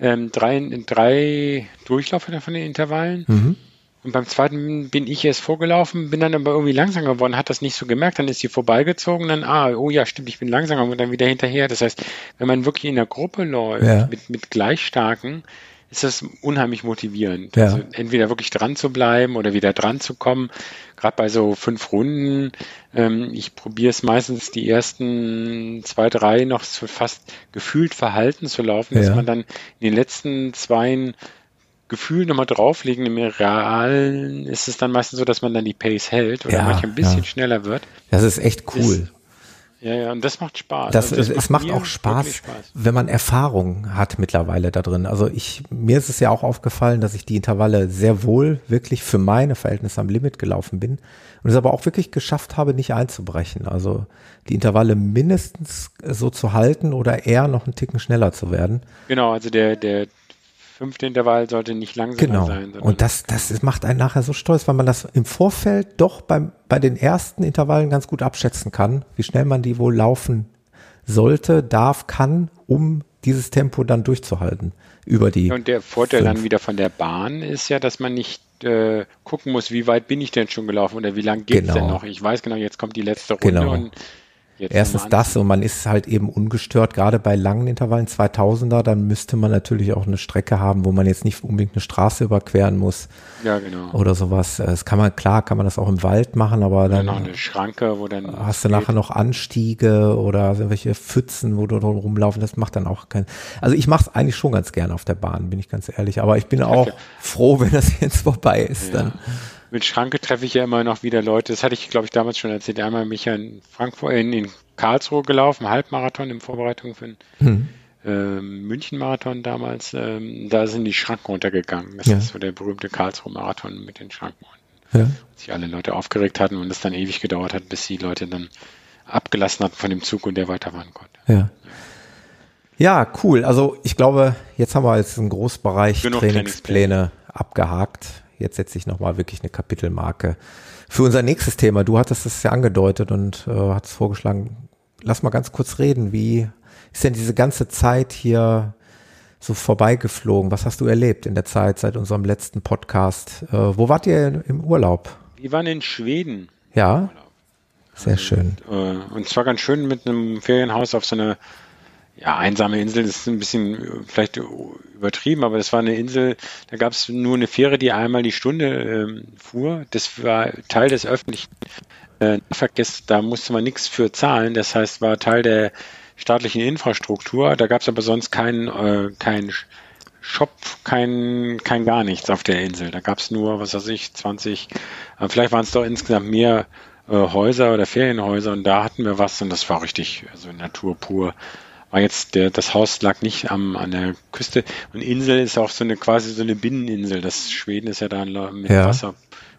ähm, drei, drei Durchlaufe von den Intervallen. Mhm. Und beim zweiten bin ich erst vorgelaufen, bin dann aber irgendwie langsam geworden, hat das nicht so gemerkt, dann ist sie vorbeigezogen, dann, ah, oh ja, stimmt, ich bin langsamer und dann wieder hinterher. Das heißt, wenn man wirklich in der Gruppe läuft, ja. mit, mit Gleichstarken, ist das unheimlich motivierend. Ja. Also entweder wirklich dran zu bleiben oder wieder dran zu kommen. Gerade bei so fünf Runden. Ähm, ich probiere es meistens die ersten zwei, drei noch so fast gefühlt verhalten zu laufen, ja. dass man dann in den letzten zwei Gefühl nochmal drauflegen. Im Realen ist es dann meistens so, dass man dann die Pace hält oder ja, manchmal ein bisschen ja. schneller wird. Das ist echt cool. Ist, ja, ja, und das macht Spaß. Das, also das es macht, macht auch Spaß, Spaß, wenn man Erfahrung hat mittlerweile da drin. Also ich, mir ist es ja auch aufgefallen, dass ich die Intervalle sehr wohl wirklich für meine Verhältnisse am Limit gelaufen bin und es aber auch wirklich geschafft habe, nicht einzubrechen. Also die Intervalle mindestens so zu halten oder eher noch einen Ticken schneller zu werden. Genau, also der, der fünfte Intervall sollte nicht langsamer genau. sein. Und das, das macht einen nachher so stolz, weil man das im Vorfeld doch beim, bei den ersten Intervallen ganz gut abschätzen kann, wie schnell man die wohl laufen sollte, darf, kann, um dieses Tempo dann durchzuhalten über die. Und der Vorteil fünf. dann wieder von der Bahn ist ja, dass man nicht äh, gucken muss, wie weit bin ich denn schon gelaufen oder wie lang geht es genau. denn noch. Ich weiß genau, jetzt kommt die letzte Runde genau. und Jetzt Erstens das und man ist halt eben ungestört, gerade bei langen Intervallen, 2000er, dann müsste man natürlich auch eine Strecke haben, wo man jetzt nicht unbedingt eine Straße überqueren muss. Ja, genau. Oder sowas. Das kann man, klar, kann man das auch im Wald machen, aber dann. noch eine Schranke, wo dann. Hast du nachher noch Anstiege oder irgendwelche Pfützen, wo du drum rumlaufen, das macht dann auch keinen. Also ich mache es eigentlich schon ganz gerne auf der Bahn, bin ich ganz ehrlich. Aber ich bin auch froh, wenn das jetzt vorbei ist. Ja. Dann mit Schranke treffe ich ja immer noch wieder Leute. Das hatte ich, glaube ich, damals schon erzählt. Einmal mich ja in Frankfurt, in, in Karlsruhe gelaufen, Halbmarathon in Vorbereitung für einen hm. ähm, München-Marathon damals. Ähm, da sind die Schranken runtergegangen. Das ja. ist so der berühmte Karlsruhe-Marathon mit den Schranken unten. Ja. Sich alle Leute aufgeregt hatten und es dann ewig gedauert hat, bis die Leute dann abgelassen hatten von dem Zug und der weiterfahren konnte. Ja. Ja, cool. Also ich glaube, jetzt haben wir jetzt einen Großbereich Genug Trainingspläne abgehakt jetzt setze ich nochmal wirklich eine Kapitelmarke. Für unser nächstes Thema, du hattest es ja angedeutet und äh, hattest vorgeschlagen, lass mal ganz kurz reden. Wie ist denn diese ganze Zeit hier so vorbeigeflogen? Was hast du erlebt in der Zeit seit unserem letzten Podcast? Äh, wo wart ihr im Urlaub? Wir waren in Schweden. Ja. Sehr schön. Und, äh, und zwar ganz schön mit einem Ferienhaus auf so einer ja, einsame Insel ist ein bisschen äh, vielleicht übertrieben, aber das war eine Insel, da gab es nur eine Fähre, die einmal die Stunde ähm, fuhr. Das war Teil des öffentlichen äh, Verkehrs, da musste man nichts für zahlen. Das heißt, war Teil der staatlichen Infrastruktur. Da gab es aber sonst keinen äh, kein Shop, kein, kein gar nichts auf der Insel. Da gab es nur, was weiß ich, 20, äh, vielleicht waren es doch insgesamt mehr äh, Häuser oder Ferienhäuser und da hatten wir was und das war richtig, also Natur pur war jetzt der, das Haus lag nicht am, an der Küste. Und Insel ist auch so eine quasi so eine Binneninsel. Das Schweden ist ja da mit ja. Wasser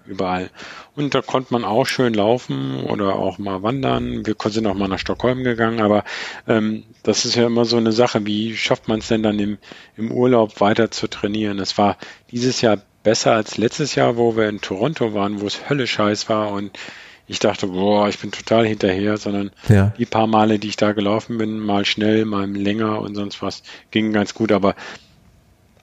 überall. Und da konnte man auch schön laufen oder auch mal wandern. Wir sind auch mal nach Stockholm gegangen, aber ähm, das ist ja immer so eine Sache, wie schafft man es denn dann im, im Urlaub weiter zu trainieren? Es war dieses Jahr besser als letztes Jahr, wo wir in Toronto waren, wo es höllisch heiß war und ich dachte, boah, ich bin total hinterher, sondern ja. die paar Male, die ich da gelaufen bin, mal schnell, mal länger und sonst was, ging ganz gut. Aber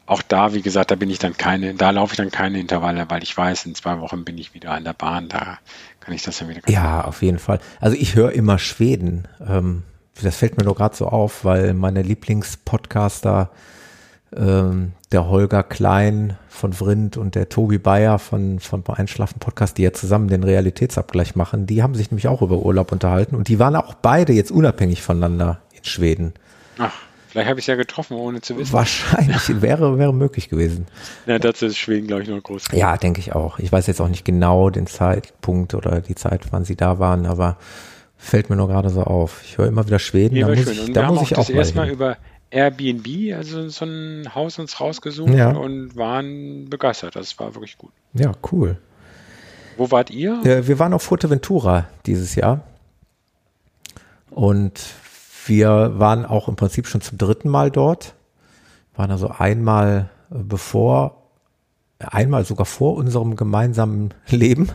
auch da, wie gesagt, da bin ich dann keine, da laufe ich dann keine Intervalle, weil ich weiß, in zwei Wochen bin ich wieder an der Bahn, da kann ich das dann wieder. Ja, auf jeden Fall. Also ich höre immer Schweden. Ähm, das fällt mir nur gerade so auf, weil meine Lieblingspodcaster ähm, der Holger Klein von Vrindt und der Tobi Bayer von, von Einschlafen Podcast, die ja zusammen den Realitätsabgleich machen, die haben sich nämlich auch über Urlaub unterhalten und die waren auch beide jetzt unabhängig voneinander in Schweden. Ach, vielleicht habe ich es ja getroffen, ohne zu wissen. Wahrscheinlich, <laughs> wäre, wäre möglich gewesen. Ja, dazu ist Schweden, glaube ich, noch groß. Ja, denke ich auch. Ich weiß jetzt auch nicht genau den Zeitpunkt oder die Zeit, wann sie da waren, aber fällt mir nur gerade so auf. Ich höre immer wieder Schweden. Nee, da muss schön. ich, da muss ich auch mal, mal über Airbnb, also so ein Haus uns rausgesucht ja. und waren begeistert. Das war wirklich gut. Ja, cool. Wo wart ihr? Wir waren auf Fuerteventura dieses Jahr. Und wir waren auch im Prinzip schon zum dritten Mal dort. Waren also einmal äh, bevor, einmal sogar vor unserem gemeinsamen Leben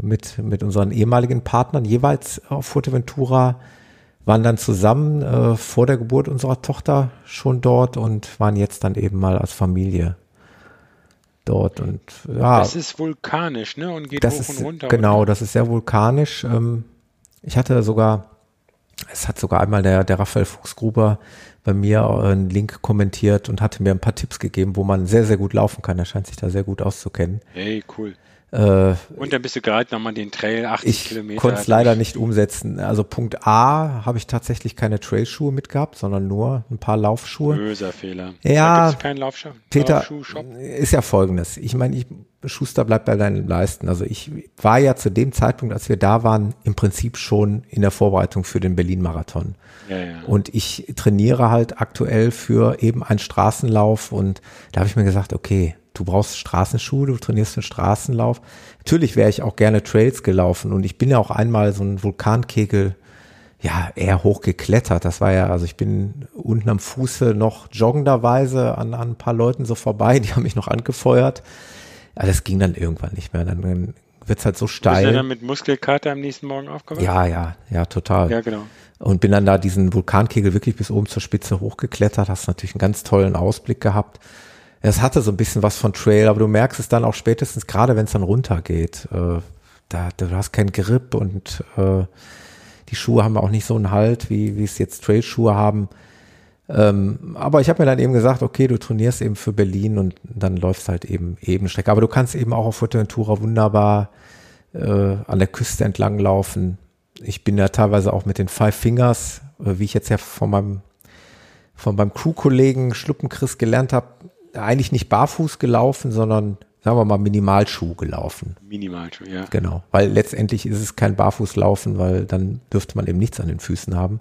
mit, mit unseren ehemaligen Partnern jeweils auf Fuerteventura waren dann zusammen äh, vor der Geburt unserer Tochter schon dort und waren jetzt dann eben mal als Familie dort und ja. Das ist vulkanisch, ne? Und geht hoch ist, und runter. Genau, oder? das ist sehr vulkanisch. Ähm, ich hatte sogar, es hat sogar einmal der, der Raphael Fuchsgruber bei mir einen Link kommentiert und hatte mir ein paar Tipps gegeben, wo man sehr, sehr gut laufen kann. Er scheint sich da sehr gut auszukennen. Hey, cool. Äh, und dann bist du gerade nochmal den Trail 80 ich Kilometer. Ich konnte es leider nicht umsetzen. Also Punkt A habe ich tatsächlich keine Trailschuhe mitgehabt, sondern nur ein paar Laufschuhe. Böser Fehler. Ja, keinen Laufschuh, Peter, ist ja folgendes. Ich meine, ich, Schuster bleibt bei deinen Leisten. Also ich war ja zu dem Zeitpunkt, als wir da waren, im Prinzip schon in der Vorbereitung für den Berlin-Marathon. Ja, ja. Und ich trainiere halt aktuell für eben einen Straßenlauf und da habe ich mir gesagt, okay, du brauchst Straßenschuhe, du trainierst für Straßenlauf. Natürlich wäre ich auch gerne Trails gelaufen und ich bin ja auch einmal so ein Vulkankegel, ja, eher hoch geklettert. Das war ja, also ich bin unten am Fuße noch joggenderweise an, an ein paar Leuten so vorbei, die haben mich noch angefeuert. Aber das ging dann irgendwann nicht mehr. Dann, dann wird's halt so steil. Bist du dann mit Muskelkater am nächsten Morgen aufgewacht? Ja, ja, ja, total. Ja, genau. und bin dann da diesen Vulkankegel wirklich bis oben zur Spitze hochgeklettert, hast natürlich einen ganz tollen Ausblick gehabt. Es hatte so ein bisschen was von Trail, aber du merkst es dann auch spätestens, gerade wenn es dann runtergeht. Äh, da, du hast keinen Grip und äh, die Schuhe haben auch nicht so einen Halt, wie, wie es jetzt Trail-Schuhe haben. Ähm, aber ich habe mir dann eben gesagt, okay, du trainierst eben für Berlin und dann läufst halt eben Ebenstrecke. Aber du kannst eben auch auf Fuerteventura wunderbar äh, an der Küste entlang laufen. Ich bin ja teilweise auch mit den Five Fingers, äh, wie ich jetzt ja von meinem von meinem Crew-Kollegen Schluppenchris gelernt habe, eigentlich nicht barfuß gelaufen, sondern sagen wir mal Minimalschuh gelaufen. Minimalschuh, ja. Genau, weil letztendlich ist es kein Barfußlaufen, weil dann dürfte man eben nichts an den Füßen haben.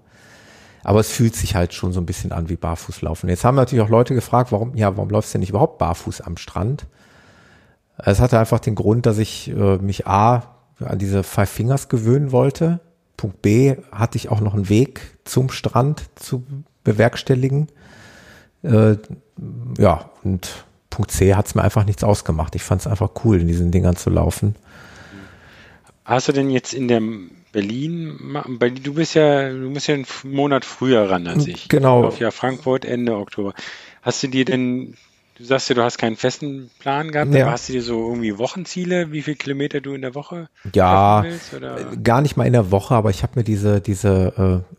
Aber es fühlt sich halt schon so ein bisschen an wie Barfußlaufen. Jetzt haben natürlich auch Leute gefragt, warum, ja, warum läufst du denn nicht überhaupt barfuß am Strand? Es hatte einfach den Grund, dass ich äh, mich A an diese Five Fingers gewöhnen wollte. Punkt B hatte ich auch noch einen Weg zum Strand zu bewerkstelligen. Äh, ja, und Punkt C hat es mir einfach nichts ausgemacht. Ich fand es einfach cool, in diesen Dingern zu laufen. Hast du denn jetzt in der Berlin, du bist ja, du bist ja einen Monat früher ran als ich. Genau. Auf ja Frankfurt Ende Oktober. Hast du dir denn, du sagst ja, du hast keinen festen Plan gehabt, ja. aber hast du dir so irgendwie Wochenziele, wie viele Kilometer du in der Woche ja, willst, gar nicht mal in der Woche, aber ich habe mir diese, diese äh,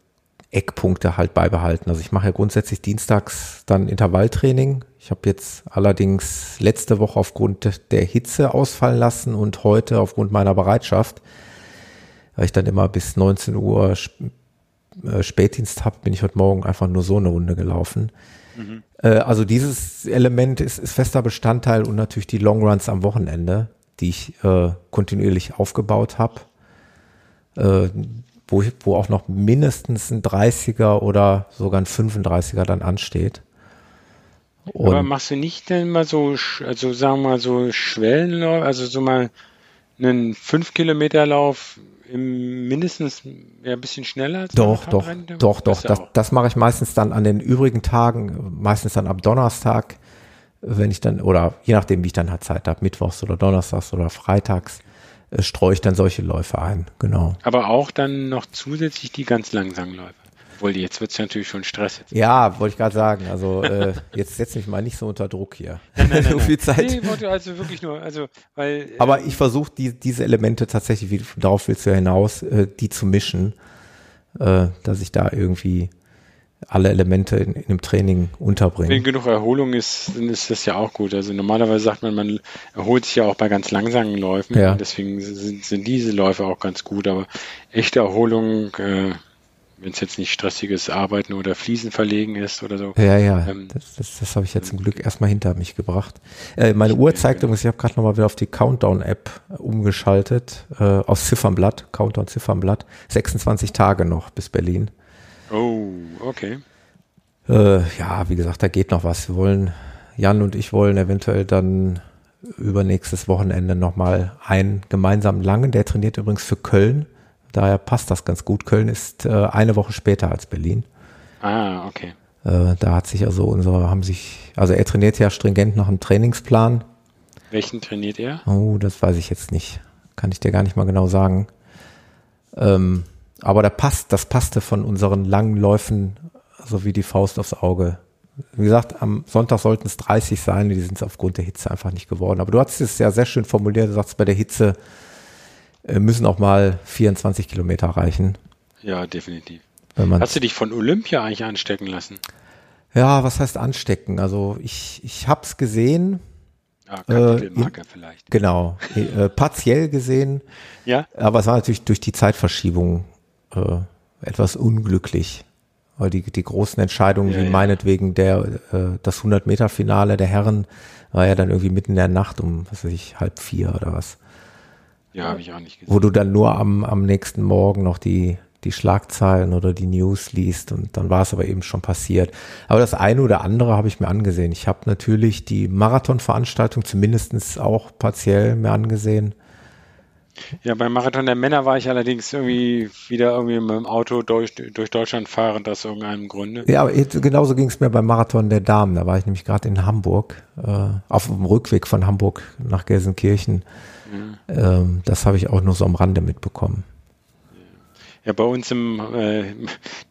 Eckpunkte halt beibehalten. Also ich mache ja grundsätzlich dienstags dann Intervalltraining. Ich habe jetzt allerdings letzte Woche aufgrund der Hitze ausfallen lassen und heute aufgrund meiner Bereitschaft, weil ich dann immer bis 19 Uhr äh, Spätdienst habe, bin ich heute Morgen einfach nur so eine Runde gelaufen. Mhm. Äh, also dieses Element ist, ist, fester Bestandteil und natürlich die Longruns am Wochenende, die ich äh, kontinuierlich aufgebaut habe. Äh, wo, wo auch noch mindestens ein 30er oder sogar ein 35er dann ansteht. Und Aber machst du nicht denn mal so, also sagen wir mal so Schwellenlauf, also so mal einen 5 Kilometer Lauf im mindestens ja, ein bisschen schneller? Als doch, doch, doch, doch, Das, das mache ich meistens dann an den übrigen Tagen, meistens dann am Donnerstag, wenn ich dann, oder je nachdem, wie ich dann halt Zeit habe, Mittwochs oder Donnerstags oder Freitags streue ich dann solche Läufe ein, genau. Aber auch dann noch zusätzlich die ganz langsamen Läufe. Obwohl, jetzt wird es ja natürlich schon stressig. Ja, wollte ich gerade sagen. Also äh, <laughs> jetzt setz mich mal nicht so unter Druck hier. Nein, nein, nein, <laughs> so viel Zeit. Nee, wollte also wirklich nur, also weil. <laughs> Aber ähm, ich versuche die, diese Elemente tatsächlich, wie darauf willst du ja hinaus, äh, die zu mischen, äh, dass ich da irgendwie alle Elemente in, in dem Training unterbringen. Wenn genug Erholung ist, dann ist das ja auch gut. Also normalerweise sagt man, man erholt sich ja auch bei ganz langsamen Läufen. Ja. Deswegen sind, sind, diese Läufe auch ganz gut. Aber echte Erholung, äh, wenn es jetzt nicht stressiges Arbeiten oder Fliesen verlegen ist oder so. Ja, ja, ähm, das, das, das habe ich jetzt zum Glück erstmal hinter mich gebracht. Äh, meine Uhr zeigt übrigens, ich habe gerade nochmal wieder auf die Countdown-App umgeschaltet, äh, aus Ziffernblatt, Countdown-Ziffernblatt, 26 Tage noch bis Berlin. Oh, okay. Äh, ja, wie gesagt, da geht noch was. Wir wollen, Jan und ich wollen eventuell dann übernächstes Wochenende nochmal einen gemeinsamen langen, der trainiert übrigens für Köln. Daher passt das ganz gut. Köln ist äh, eine Woche später als Berlin. Ah, okay. Äh, da hat sich also unsere, haben sich, also er trainiert ja stringent nach einem Trainingsplan. Welchen trainiert er? Oh, das weiß ich jetzt nicht. Kann ich dir gar nicht mal genau sagen. Ähm, aber da passt, das passte von unseren langen Läufen so wie die Faust aufs Auge. Wie gesagt, am Sonntag sollten es 30 sein, die sind es aufgrund der Hitze einfach nicht geworden. Aber du hast es ja sehr schön formuliert, du sagst, bei der Hitze äh, müssen auch mal 24 Kilometer reichen. Ja, definitiv. Hast du dich von Olympia eigentlich anstecken lassen? Ja, was heißt anstecken? Also ich, ich habe es gesehen. Ja, Kapitelmarker äh, vielleicht. Genau, äh, partiell gesehen. Ja. Aber es war natürlich durch die Zeitverschiebung äh, etwas unglücklich. Weil die, die großen Entscheidungen, ja, wie ja. meinetwegen der, äh, das 100-Meter-Finale der Herren, war ja dann irgendwie mitten in der Nacht um, was weiß ich, halb vier oder was. Ja, habe ich auch nicht gesehen. Wo du dann nur am, am nächsten Morgen noch die, die Schlagzeilen oder die News liest und dann war es aber eben schon passiert. Aber das eine oder andere habe ich mir angesehen. Ich habe natürlich die Marathonveranstaltung zumindestens auch partiell mir angesehen. Ja, beim Marathon der Männer war ich allerdings irgendwie wieder irgendwie mit dem Auto durch, durch Deutschland fahrend aus irgendeinem Grunde. Ja, aber genauso ging es mir beim Marathon der Damen. Da war ich nämlich gerade in Hamburg, äh, auf dem Rückweg von Hamburg nach Gelsenkirchen. Ja. Ähm, das habe ich auch nur so am Rande mitbekommen. Ja bei uns im, äh,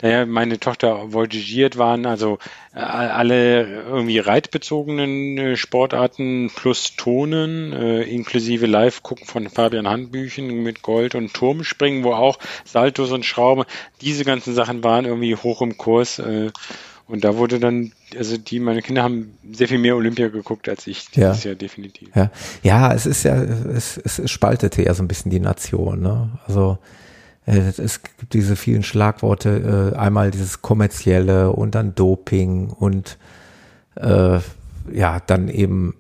naja, meine Tochter voltigiert waren, also äh, alle irgendwie reitbezogenen äh, Sportarten plus Tonen, äh, inklusive Live-Gucken von Fabian Handbüchen mit Gold und Turmspringen, wo auch Saltos und Schrauben, diese ganzen Sachen waren irgendwie hoch im Kurs. Äh, und da wurde dann, also die, meine Kinder haben sehr viel mehr Olympia geguckt als ich dieses ja. Jahr definitiv. Ja. ja, es ist ja, es, es spaltete ja so ein bisschen die Nation, ne? Also es gibt diese vielen Schlagworte, äh, einmal dieses kommerzielle und dann Doping und äh, ja, dann eben,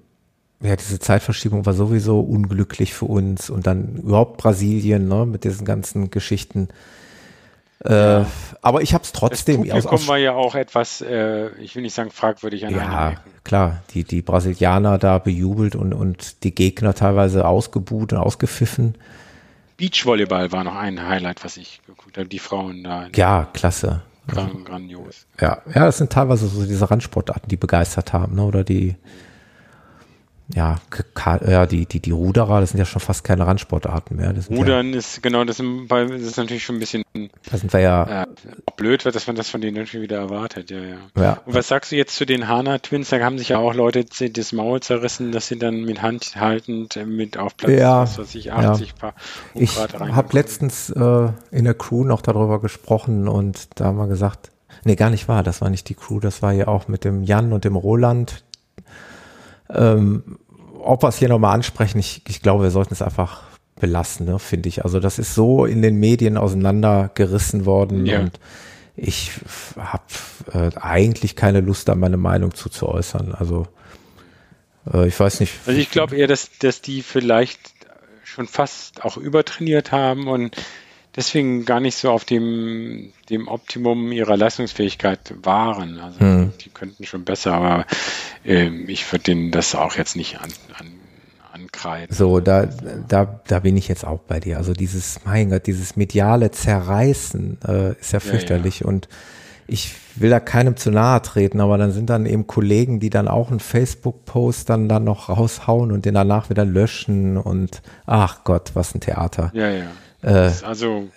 ja, diese Zeitverschiebung war sowieso unglücklich für uns und dann überhaupt Brasilien, ne, mit diesen ganzen Geschichten. Äh, aber ich habe es trotzdem. Das Publikum war ja auch etwas, äh, ich will nicht sagen fragwürdig an Ja, klar, die, die Brasilianer da bejubelt und, und die Gegner teilweise ausgebuht und ausgepfiffen. Beachvolleyball war noch ein Highlight, was ich geguckt habe, die Frauen da. Ja, klasse. Gran, grandios. Ja, ja, das sind teilweise so diese Randsportarten, die begeistert haben, ne? oder die, ja, ja, die, die, die Ruderer, das sind ja schon fast keine Randsportarten mehr. Rudern ja, ist, genau, das, sind, das ist natürlich schon ein bisschen da sind wir ja, äh, blöd, dass man das von denen natürlich wieder erwartet, ja, ja, ja. Und was sagst du jetzt zu den Hana Twins? Da haben sich ja auch Leute das Maul zerrissen, dass sie dann mit Hand haltend äh, mit auf Platz, ja, was weiß ich, 80 ja. Paar Ich habe letztens äh, in der Crew noch darüber gesprochen und da haben wir gesagt, nee, gar nicht wahr, das war nicht die Crew, das war ja auch mit dem Jan und dem Roland, ähm, ob wir es hier nochmal ansprechen, ich, ich glaube, wir sollten es einfach belassen, ne, finde ich. Also das ist so in den Medien auseinandergerissen worden ja. und ich habe äh, eigentlich keine Lust, da meine Meinung zu, zu äußern. Also äh, ich weiß nicht. Also ich glaube eher, dass, dass die vielleicht schon fast auch übertrainiert haben und deswegen gar nicht so auf dem, dem Optimum ihrer Leistungsfähigkeit waren. Also hm. die könnten schon besser, aber äh, ich würde denen das auch jetzt nicht an, an, ankreiden. So, da, da, da bin ich jetzt auch bei dir. Also dieses, mein Gott, dieses mediale Zerreißen äh, ist ja fürchterlich ja, ja. und ich will da keinem zu nahe treten, aber dann sind dann eben Kollegen, die dann auch einen Facebook-Post dann, dann noch raushauen und den danach wieder löschen und ach Gott, was ein Theater. Ja, ja. Äh, also,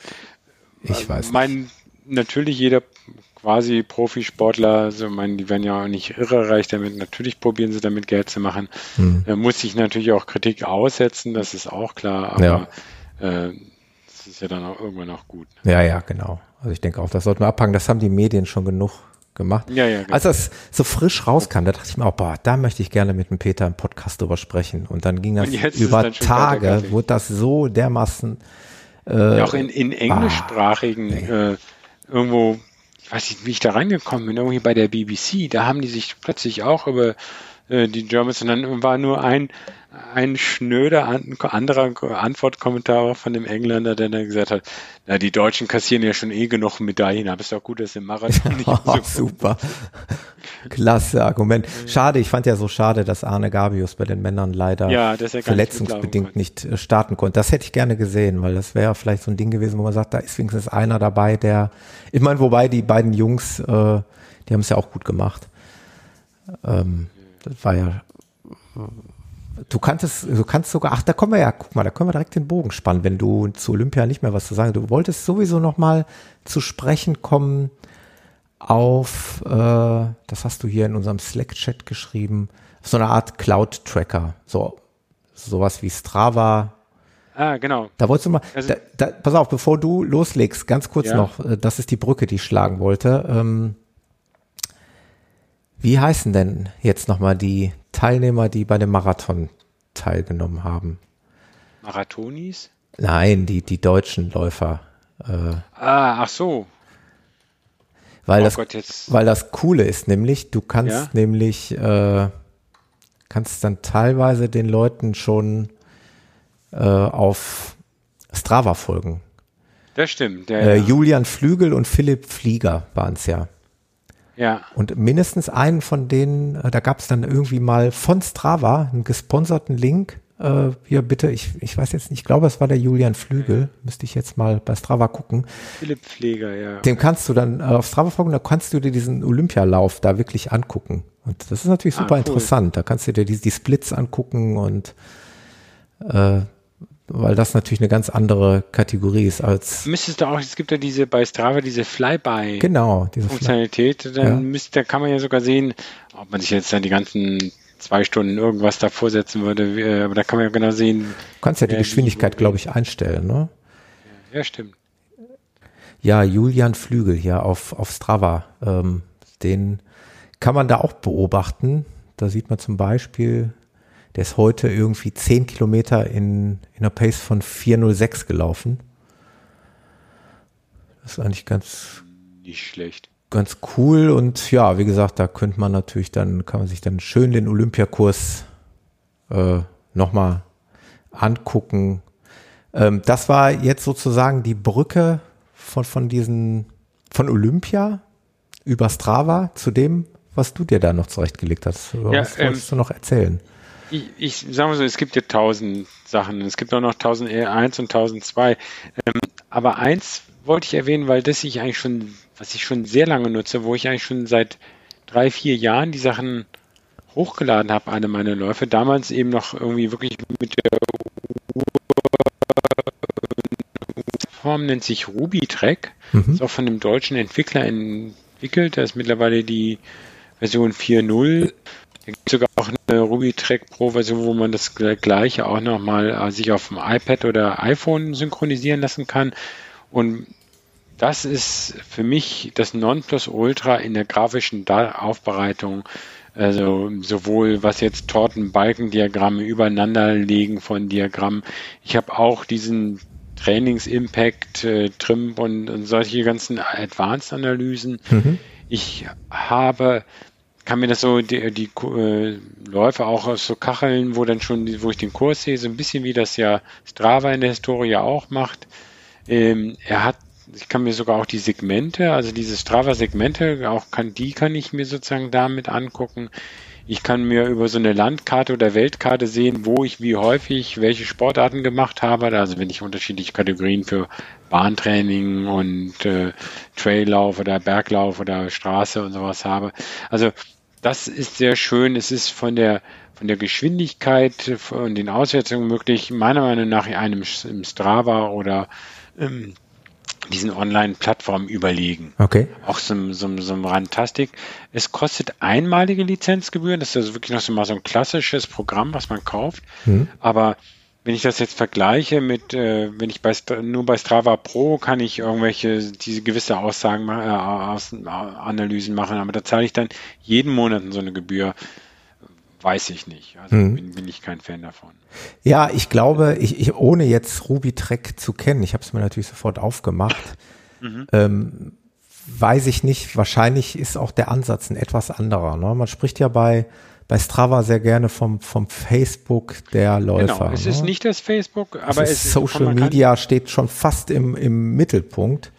ich weiß. Mein, natürlich jeder quasi Profisportler, also meine, die werden ja auch nicht irrereich damit, natürlich probieren sie damit Geld zu machen. Hm. Da muss sich natürlich auch Kritik aussetzen, das ist auch klar, aber ja. äh, das ist ja dann auch irgendwann auch gut. Ne? Ja, ja, genau. Also ich denke auch, das sollten wir abpacken, das haben die Medien schon genug gemacht. Ja, ja, genau. Als das so frisch rauskam, da dachte ich mir auch, boah, da möchte ich gerne mit dem Peter im Podcast drüber sprechen. Und dann ging das über Tage, wurde das so dermaßen äh, auch in, in englischsprachigen, ah, äh, irgendwo, ich weiß nicht, wie ich da reingekommen bin, irgendwie bei der BBC, da haben die sich plötzlich auch über äh, die Germans und dann war nur ein, ein schnöder an, anderer Antwortkommentar von dem Engländer, der dann gesagt hat, na, die Deutschen kassieren ja schon eh genug Medaillen, aber ist doch gut, dass im Marathon <laughs> nicht so <laughs> Super. Klasse Argument. Schade, ich fand ja so schade, dass Arne Gabius bei den Männern leider ja, verletzungsbedingt nicht, nicht, äh, starten konnte. Das hätte ich gerne gesehen, weil das wäre vielleicht so ein Ding gewesen, wo man sagt, da ist wenigstens einer dabei, der, ich meine, wobei die beiden Jungs, äh, die haben es ja auch gut gemacht. Ähm, das war ja Du kannst es, du kannst sogar, ach, da kommen wir ja, guck mal, da können wir direkt den Bogen spannen, wenn du zu Olympia nicht mehr was zu sagen. Du wolltest sowieso noch mal zu sprechen kommen auf, äh, das hast du hier in unserem Slack-Chat geschrieben, so eine Art Cloud-Tracker, so sowas wie Strava. Ah, genau. Da wolltest du mal, also, da, da, pass auf, bevor du loslegst, ganz kurz ja. noch, äh, das ist die Brücke, die ich schlagen wollte. Ähm, wie heißen denn jetzt nochmal die Teilnehmer, die bei dem Marathon teilgenommen haben? Marathonis? Nein, die, die deutschen Läufer. Äh, ah, ach so. Weil, oh das, Gott, weil das Coole ist nämlich, du kannst ja? nämlich, äh, kannst dann teilweise den Leuten schon äh, auf Strava folgen. Das stimmt. Ja, äh, ja. Julian Flügel und Philipp Flieger waren es ja. Ja. Und mindestens einen von denen, äh, da gab es dann irgendwie mal von Strava einen gesponserten Link. Äh, hier bitte, ich, ich weiß jetzt nicht, ich glaube, es war der Julian Flügel, müsste ich jetzt mal bei Strava gucken. Philipp Pfleger, ja. Dem kannst du dann äh, auf Strava folgen, da kannst du dir diesen Olympialauf da wirklich angucken. Und das ist natürlich super ah, cool. interessant. Da kannst du dir die, die Splits angucken und äh, weil das natürlich eine ganz andere Kategorie ist als. Müsstest du auch, es gibt ja diese bei Strava diese Flyby. Genau, diese Funktionalität. Dann ja. müsste, da kann man ja sogar sehen, ob man sich jetzt dann die ganzen zwei Stunden irgendwas davor setzen würde, aber da kann man ja genau sehen. Du kannst ja die Geschwindigkeit, glaube ich, einstellen, ne? Ja, stimmt. Ja, Julian Flügel hier auf, auf Strava. Ähm, den kann man da auch beobachten. Da sieht man zum Beispiel, der ist heute irgendwie 10 Kilometer in, in einer Pace von 406 gelaufen. Das ist eigentlich ganz. Nicht schlecht. Ganz cool und ja, wie gesagt, da könnte man natürlich dann, kann man sich dann schön den Olympiakurs äh, nochmal angucken. Ähm, das war jetzt sozusagen die Brücke von, von diesen, von Olympia über Strava zu dem, was du dir da noch zurechtgelegt hast. Ja, was wolltest ähm, du noch erzählen? Ich, ich sage mal so, es gibt ja tausend Sachen. Es gibt auch noch 1001 und 1002. Ähm, aber eins wollte ich erwähnen, weil das ich eigentlich schon, was ich schon sehr lange nutze, wo ich eigentlich schon seit drei, vier Jahren die Sachen hochgeladen habe, eine meiner Läufe. Damals eben noch irgendwie wirklich mit der Form nennt sich RubyTrack. Mhm. Ist auch von einem deutschen Entwickler entwickelt. Da ist mittlerweile die Version 4.0. Da gibt es sogar auch eine Ruby Track Pro Version, wo man das gleiche auch nochmal äh, sich auf dem iPad oder iPhone synchronisieren lassen kann. Und das ist für mich das Nonplusultra in der grafischen Aufbereitung. Also sowohl was jetzt Tortenbalkendiagramme übereinanderlegen von Diagrammen. Ich habe auch diesen Trainings-Impact, äh, Trim und, und, solche ganzen Advanced-Analysen. Mhm. Ich habe kann mir das so, die, die äh, Läufe auch aus so Kacheln, wo dann schon, wo ich den Kurs sehe, so ein bisschen wie das ja Strava in der Historie auch macht. Ähm, er hat, ich kann mir sogar auch die Segmente, also diese Strava-Segmente, auch kann, die kann ich mir sozusagen damit angucken. Ich kann mir über so eine Landkarte oder Weltkarte sehen, wo ich wie häufig welche Sportarten gemacht habe. Also wenn ich unterschiedliche Kategorien für Bahntraining und äh, Traillauf oder Berglauf oder Straße und sowas habe. Also das ist sehr schön. Es ist von der von der Geschwindigkeit und den Auswertungen möglich, meiner Meinung nach in einem im Strava oder ähm, diesen Online-Plattformen überlegen. Okay. Auch so, so, so ein Rantastik. Es kostet einmalige Lizenzgebühren. Das ist also wirklich noch so mal so ein klassisches Programm, was man kauft. Mhm. Aber wenn ich das jetzt vergleiche mit, äh, wenn ich bei, nur bei Strava Pro kann ich irgendwelche, diese gewisse Aussagen, äh, Analysen machen, aber da zahle ich dann jeden Monat so eine Gebühr. Weiß ich nicht. Also mhm. bin, bin ich kein Fan davon. Ja, ich glaube, ich, ich ohne jetzt Ruby Track zu kennen, ich habe es mir natürlich sofort aufgemacht, mhm. ähm, weiß ich nicht. Wahrscheinlich ist auch der Ansatz ein etwas anderer. Ne? Man spricht ja bei bei Strava sehr gerne vom, vom Facebook der genau, Läufer. Genau, es ne? ist nicht das Facebook, aber es, ist Social Media steht schon fast im, im Mittelpunkt.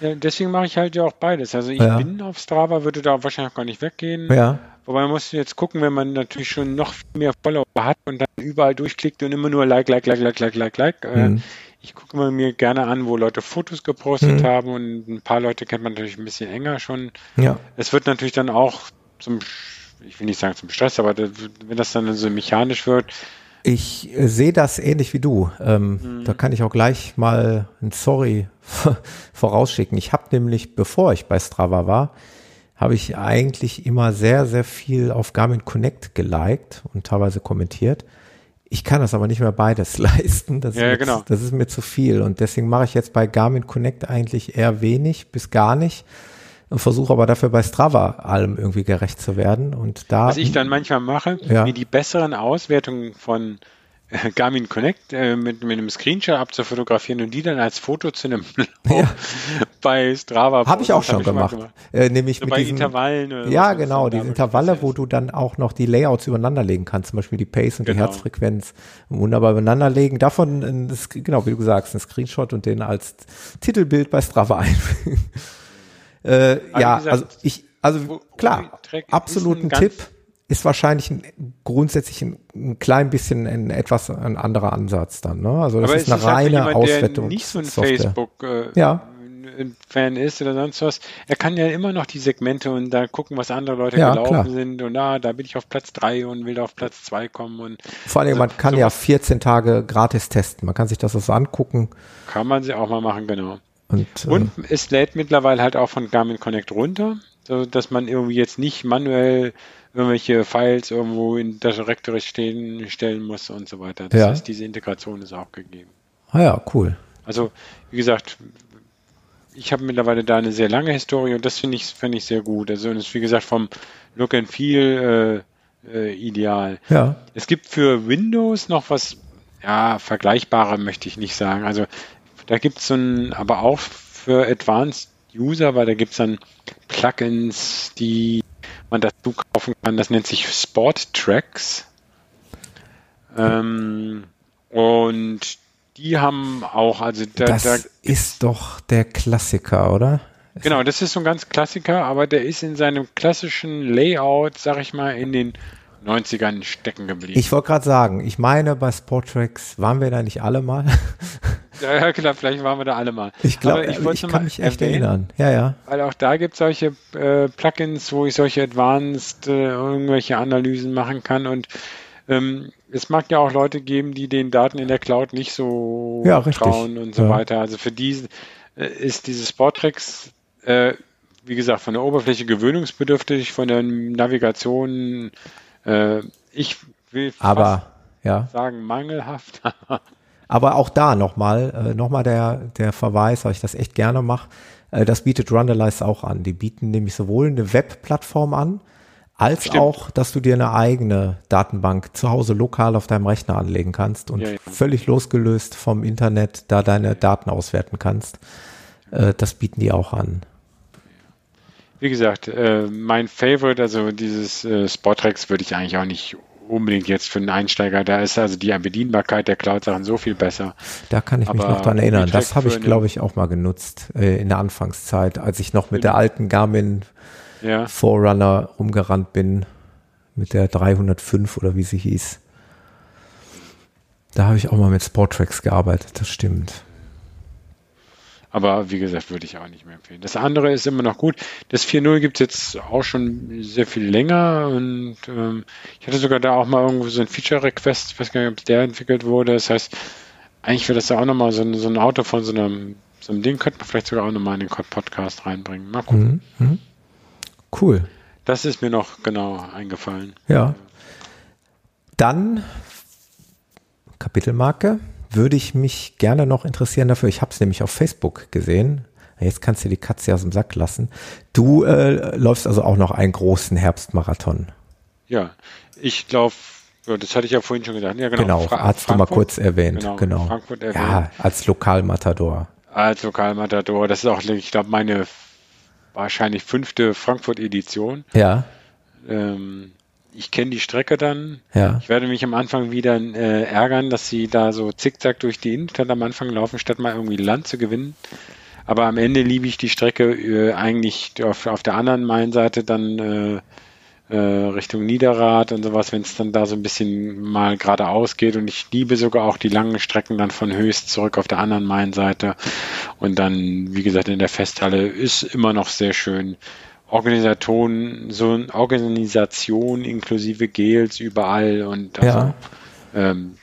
Ja, deswegen mache ich halt ja auch beides. Also ich ja. bin auf Strava, würde da wahrscheinlich gar nicht weggehen. Ja. Wobei man muss jetzt gucken, wenn man natürlich schon noch mehr Follower hat und dann überall durchklickt und immer nur Like, Like, Like, Like, Like, Like, Like. Äh, mhm. Ich gucke mir gerne an, wo Leute Fotos gepostet mhm. haben und ein paar Leute kennt man natürlich ein bisschen enger schon. Ja. Es wird natürlich dann auch zum ich will nicht sagen zum Stress, aber wenn das dann so mechanisch wird. Ich äh, sehe das ähnlich wie du. Ähm, mhm. Da kann ich auch gleich mal ein Sorry <laughs> vorausschicken. Ich habe nämlich, bevor ich bei Strava war, habe ich eigentlich immer sehr, sehr viel auf Garmin Connect geliked und teilweise kommentiert. Ich kann das aber nicht mehr beides <laughs> leisten. Das, ja, ist, genau. das ist mir zu viel. Und deswegen mache ich jetzt bei Garmin Connect eigentlich eher wenig bis gar nicht und versuche aber dafür bei Strava allem irgendwie gerecht zu werden. Und da. Was ich dann manchmal mache, ja. mir die besseren Auswertungen von <laughs> Garmin Connect äh, mit, mit einem Screenshot abzufotografieren und die dann als Foto zu einem ja. <laughs> bei Strava habe ich auch schon gemacht, gemacht. Äh, nämlich so mit bei diesen, Intervallen ja genau diese Intervalle wo du dann auch noch die Layouts übereinander legen kannst zum Beispiel die Pace und genau. die Herzfrequenz wunderbar übereinander legen davon ein, genau wie du sagst ein Screenshot und den als Titelbild bei Strava <laughs> einfügen äh, ja, gesagt, also ich, also klar, absoluten Tipp ist wahrscheinlich ein, grundsätzlich ein, ein, klein bisschen ein etwas ein anderer Ansatz dann. Ne? Also das Aber ist eine ist reine jemand, Auswertung. nicht so ein Facebook äh, ja. Fan ist oder sonst was, er kann ja immer noch die Segmente und da gucken, was andere Leute Ja, gelaufen klar. sind und ah, da bin ich auf Platz drei und will auf Platz zwei kommen und Vor allem, Also, man kann so ja was 14 Tage gratis testen. Man kann sich das also angucken kann man sie auch mal machen, genau. und, äh, Und es lädt mittlerweile halt auch von Garmin Connect runter, so dass man irgendwie jetzt nicht manuell irgendwelche Files irgendwo in das Directory stehen, stellen muss und so weiter. Das Ja. heißt, diese Integration ist auch gegeben. ah ja, cool. Also, wie gesagt, ich habe mittlerweile da eine sehr lange Historie und das finde ich, finde ich sehr gut. Also, das ist wie gesagt vom Look and Feel äh, äh, ideal. Ja, Es gibt für Windows noch was, ja, vergleichbarer möchte ich nicht sagen. Also da gibt es so ein, aber auch für Advanced User, weil da gibt es dann Plugins, die man dazu kaufen kann. Das nennt sich Sport Tracks. Ähm, und die haben auch, also da, das da ist doch der Klassiker, oder? Genau, das ist so ein ganz Klassiker, aber der ist in seinem klassischen Layout, sag ich mal, in den 90ern stecken geblieben. Ich wollte gerade sagen, ich meine, bei Sporttracks waren wir da nicht alle mal. Ja, klar, vielleicht waren wir da alle mal. Ich glaube, ich, nur kann mich echt erwähnen, erinnern. Ja, ja. Weil auch da gibt es solche äh, Plugins, wo ich solche Advanced äh, irgendwelche Analysen machen kann und ähm, es mag ja auch Leute geben, die den Daten in der Cloud nicht so Ja, trauen und so Ja. weiter. Also für die äh, ist dieses Sporttracks, äh, wie gesagt, von der Oberfläche gewöhnungsbedürftig, von der Navigation, äh, ich will fast Aber, ja. sagen mangelhaft. <laughs> Aber auch da nochmal, äh, nochmal der, der Verweis, weil ich das echt gerne mache. Äh, das bietet Rundalyze auch an. Die bieten nämlich sowohl eine Webplattform an, als Stimmt. auch, dass du dir eine eigene Datenbank zu Hause lokal auf deinem Rechner anlegen kannst und Ja, ja. völlig losgelöst vom Internet da deine Daten auswerten kannst. Äh, das bieten die auch an. Wie gesagt, äh, mein Favorite, also dieses äh, Sportrex würde ich eigentlich auch nicht unbedingt jetzt für einen Einsteiger. Da ist also die Bedienbarkeit der Cloud-Sachen so viel besser. Da kann ich mich Aber noch dran erinnern. Das habe ich, glaube ich, auch mal genutzt äh, in der Anfangszeit, als ich noch mit der alten Garmin Ja, Forerunner rumgerannt bin, mit der 305 oder wie sie hieß. Da habe ich auch mal mit Sporttracks gearbeitet, das stimmt. Aber wie gesagt, würde ich auch nicht mehr empfehlen. Das andere ist immer noch gut. Das 4.0 gibt es jetzt auch schon sehr viel länger und ähm, ich hatte sogar da auch mal irgendwo so ein Feature-Request, ich weiß gar nicht, ob der entwickelt wurde. Das heißt, eigentlich wäre das ja auch nochmal so ein, so ein Auto von so einem, so einem Ding, könnte man vielleicht sogar auch nochmal in den Podcast reinbringen. Mal gucken. Mhm. Mhm. Cool. Das ist mir noch genau eingefallen. Ja. Dann Kapitelmarke. Würde ich mich gerne noch interessieren dafür. Ich habe es nämlich auf Facebook gesehen. Jetzt kannst du die Katze aus dem Sack lassen. Du äh, läufst also auch noch einen großen Herbstmarathon. Ja, ich glaube, das hatte ich ja vorhin schon gesagt. Ja, genau. Genau, Fra- hast du mal kurz erwähnt. Genau, Genau. Frankfurt erwähnt. Ja, als Lokalmatador. Als Lokalmatador. Das ist auch, ich glaube, meine wahrscheinlich fünfte Frankfurt-Edition. Ja, Ähm, ich kenne die Strecke dann. ja. Ich werde mich am Anfang wieder äh, ärgern, dass sie da so zickzack durch die Innenstadt am Anfang laufen, statt mal irgendwie Land zu gewinnen. Aber am Ende liebe ich die Strecke äh, eigentlich auf, auf der anderen Mainseite dann äh, äh, Richtung Niederrad und sowas, wenn es dann da so ein bisschen mal geradeaus geht. Und ich liebe sogar auch die langen Strecken dann von Höchst zurück auf der anderen Mainseite. Und dann, wie gesagt, in der Festhalle ist immer noch sehr schön. Organisation, so Organisation inklusive Gels überall und also, Ja. ähm,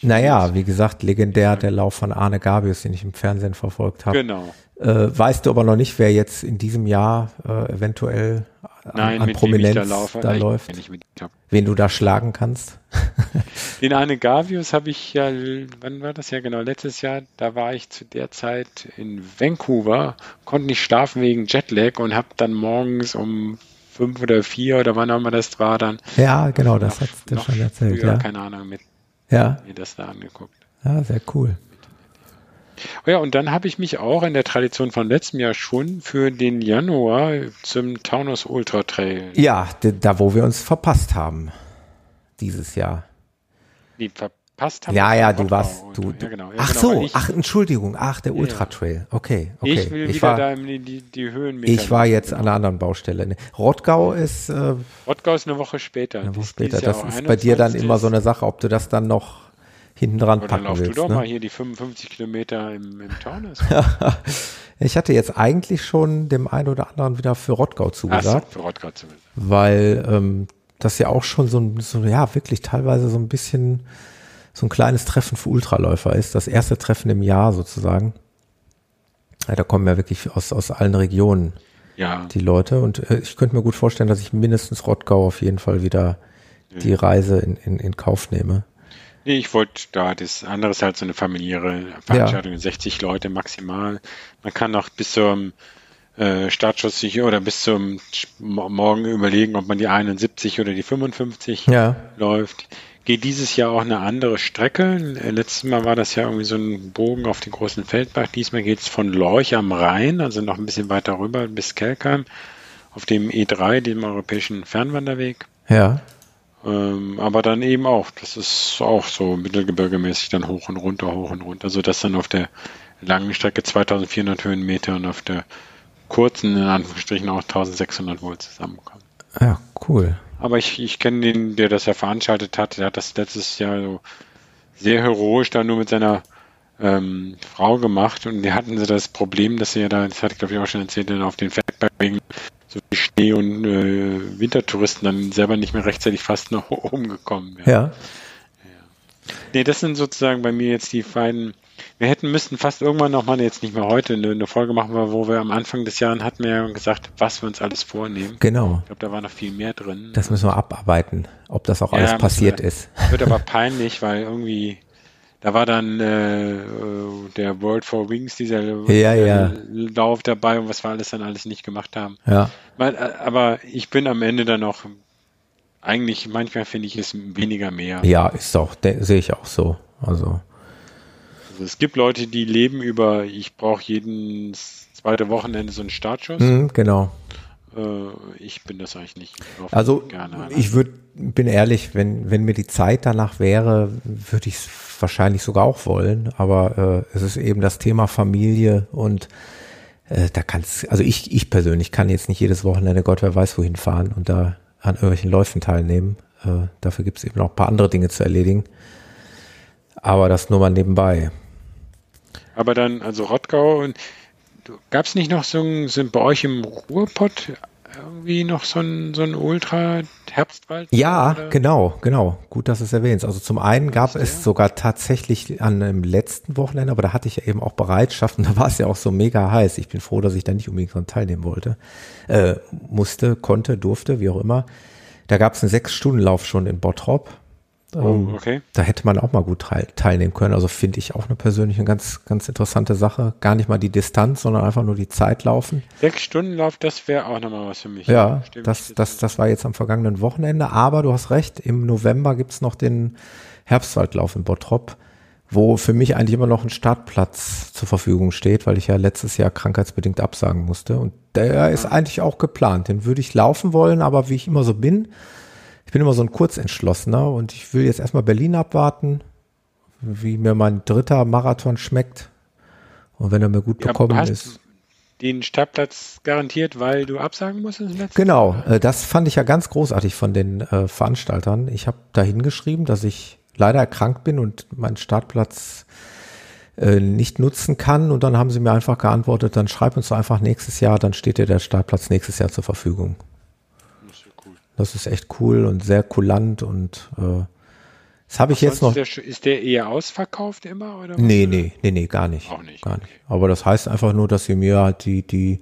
Naja, wie gesagt, legendär der Lauf von Arne Gabius, den ich im Fernsehen verfolgt habe. Genau. Äh, weißt du aber noch nicht, wer jetzt in diesem Jahr äh, eventuell Nein, an mit Prominenz da laufe. da Ich läuft? Wen du da schlagen kannst? <laughs> Den Arne Gavius habe ich ja, wann war das ja genau? Letztes Jahr, da war ich zu der Zeit in Vancouver, konnte nicht schlafen wegen Jetlag und habe dann morgens um fünf oder vier oder wann auch immer das war, dann Ja, genau, das hat der schon erzählt. früher, Ja. keine Ahnung, mit ja, mir das da angeguckt. ja, sehr cool. Oh ja, und dann habe ich mich auch in der Tradition von letztem Jahr schon für den Januar zum Taunus Ultra Trail Ja, da wo wir uns verpasst haben dieses Jahr. die verpasst haben. Ja, ja, du warst, und- du, ja, du genau, ja, ach genau, so, ich, ach Entschuldigung, ach der. Ultra Trail. Okay, okay. ich will wieder war, da in die, die, Höhen ich war jetzt an einer anderen Baustelle. Rottgau ist äh, Rottgau ist eine Woche später. eine Woche später. Das auch ist bei dir dann 21. immer so eine Sache, ob du das dann noch hinten dran Oder packen lauf willst. du doch ne? mal hier die 55 Kilometer im, im Taunus. <laughs> ich hatte jetzt eigentlich schon dem einen oder anderen wieder für Rottgau zugesagt, für Rottgau zumindest. weil ähm, das ja auch schon so, ein- so, ja, wirklich teilweise so ein bisschen so ein kleines Treffen für Ultraläufer ist. Das erste Treffen im Jahr sozusagen. Ja, da kommen ja wirklich aus, aus allen Regionen Ja, die Leute und äh, ich könnte mir gut vorstellen, dass ich mindestens Rottgau auf jeden Fall wieder die Reise in, in, in Kauf nehme. Nee, ich wollte da, das andere ist halt so eine familiäre Veranstaltung, 60 Leute maximal. Man kann auch bis zum äh, Startschuss sich oder bis zum Morgen überlegen, ob man die 71 oder die 55 Ja, läuft. Geht dieses Jahr auch eine andere Strecke. Letztes Mal war das ja irgendwie so ein Bogen auf den großen Feldbach. Diesmal geht es von Lorch am Rhein, also noch ein bisschen weiter rüber bis Kelkheim, auf dem E3, dem europäischen Fernwanderweg. ja, Ähm, aber dann eben auch, das ist auch so mittelgebirgemäßig dann hoch und runter, hoch und runter, sodass dann auf der langen Strecke 2400 Höhenmeter und auf der kurzen, in Anführungsstrichen, auch 1600 wohl zusammenkommen. ja, cool. Aber ich, ich kenne den, der das ja veranstaltet hat, der hat das letztes Jahr so sehr heroisch da nur mit seiner ähm, Frau gemacht und die hatten sie das Problem, dass sie ja da, das hatte ich glaube ich auch schon erzählt, dann auf den Feldbergen so viel Schnee und äh, Wintertouristen dann selber nicht mehr rechtzeitig fast nach <laughs> oben gekommen wären. Ja, Nee, das sind sozusagen bei mir jetzt die beiden. Wir hätten müssten fast irgendwann nochmal, jetzt nicht mehr heute, eine, eine Folge machen, wo wir am Anfang des Jahres hatten wir ja gesagt, was wir uns alles vornehmen. genau. Ich glaube, da war noch viel mehr drin. Das müssen wir abarbeiten, ob das auch Ja, alles passiert wir. ist. Wird aber <laughs> peinlich, weil irgendwie, da war dann äh, äh, der World for Wings, dieser Ja, ja. Lauf dabei und was wir alles dann alles nicht gemacht haben. Ja, äh, aber ich bin am Ende dann noch, eigentlich, manchmal finde ich es weniger mehr. ja, ist auch, de- sehe ich auch so. Also, Also es gibt Leute, die leben über, ich brauche jeden zweite Wochenende so einen Startschuss. mhm, genau. Äh, ich bin das eigentlich nicht. Also gerne ich würde, bin ehrlich, wenn, wenn mir die Zeit danach wäre, würde ich es wahrscheinlich sogar auch wollen. Aber äh, es ist eben das Thema Familie und äh, da kannst, also ich, ich persönlich kann jetzt nicht jedes Wochenende Gott wer weiß wohin fahren und da an irgendwelchen Läufen teilnehmen. Äh, dafür gibt es eben noch ein paar andere Dinge zu erledigen. Aber das nur mal nebenbei. Aber dann, also Rottgau und gab es nicht noch so ein, sind bei euch im Ruhrpott irgendwie noch so ein, so ein Ultra-Herbstwald? Ja, Oder? genau, genau. Gut, dass du es erwähnst. Also zum einen gab es sogar tatsächlich an einem letzten Wochenende, aber da hatte ich ja eben auch Bereitschaft und <laughs> da war es ja auch so mega heiß. Ich bin froh, dass ich da nicht unbedingt dran teilnehmen wollte. Äh, musste, konnte, durfte, wie auch immer. Da gab es einen Sechs-Stunden-Lauf schon in Bottrop. Oh, okay. Da hätte man auch mal gut teil teilnehmen können. Also finde ich auch eine persönliche ganz, ganz interessante Sache. Gar nicht mal die Distanz, sondern einfach nur die Zeit laufen. Sechs Stunden Lauf, das wäre auch nochmal was für mich. Ja, Stimmt. das, das, das war jetzt am vergangenen Wochenende. Aber du hast recht, im November gibt's noch den Herbstwaldlauf in Bottrop, wo für mich eigentlich immer noch ein Startplatz zur Verfügung steht, weil ich ja letztes Jahr krankheitsbedingt absagen musste. Und der ist eigentlich auch geplant. Den würde ich laufen wollen, aber wie ich immer so bin, ich bin immer so ein Kurzentschlossener und ich will jetzt erstmal Berlin abwarten, wie mir mein dritter Marathon schmeckt. Und wenn er mir gut Ja, bekommen hast ist. den Startplatz garantiert, weil du absagen musstest Genau, äh, das fand ich ja ganz großartig von den äh, Veranstaltern. Ich habe da hingeschrieben, dass ich leider erkrankt bin und meinen Startplatz äh, nicht nutzen kann. Und dann haben sie mir einfach geantwortet, dann schreib uns doch einfach nächstes Jahr, dann steht dir der Startplatz nächstes Jahr zur Verfügung. Das ist ja cool. Das ist echt cool und sehr kulant und äh, das habe ich jetzt noch. Ist der, ist der eher ausverkauft immer? Oder? Nee, nee, nee, nee, gar nicht. Auch nicht, Gar nicht. Aber das heißt einfach nur, dass sie mir halt die, die,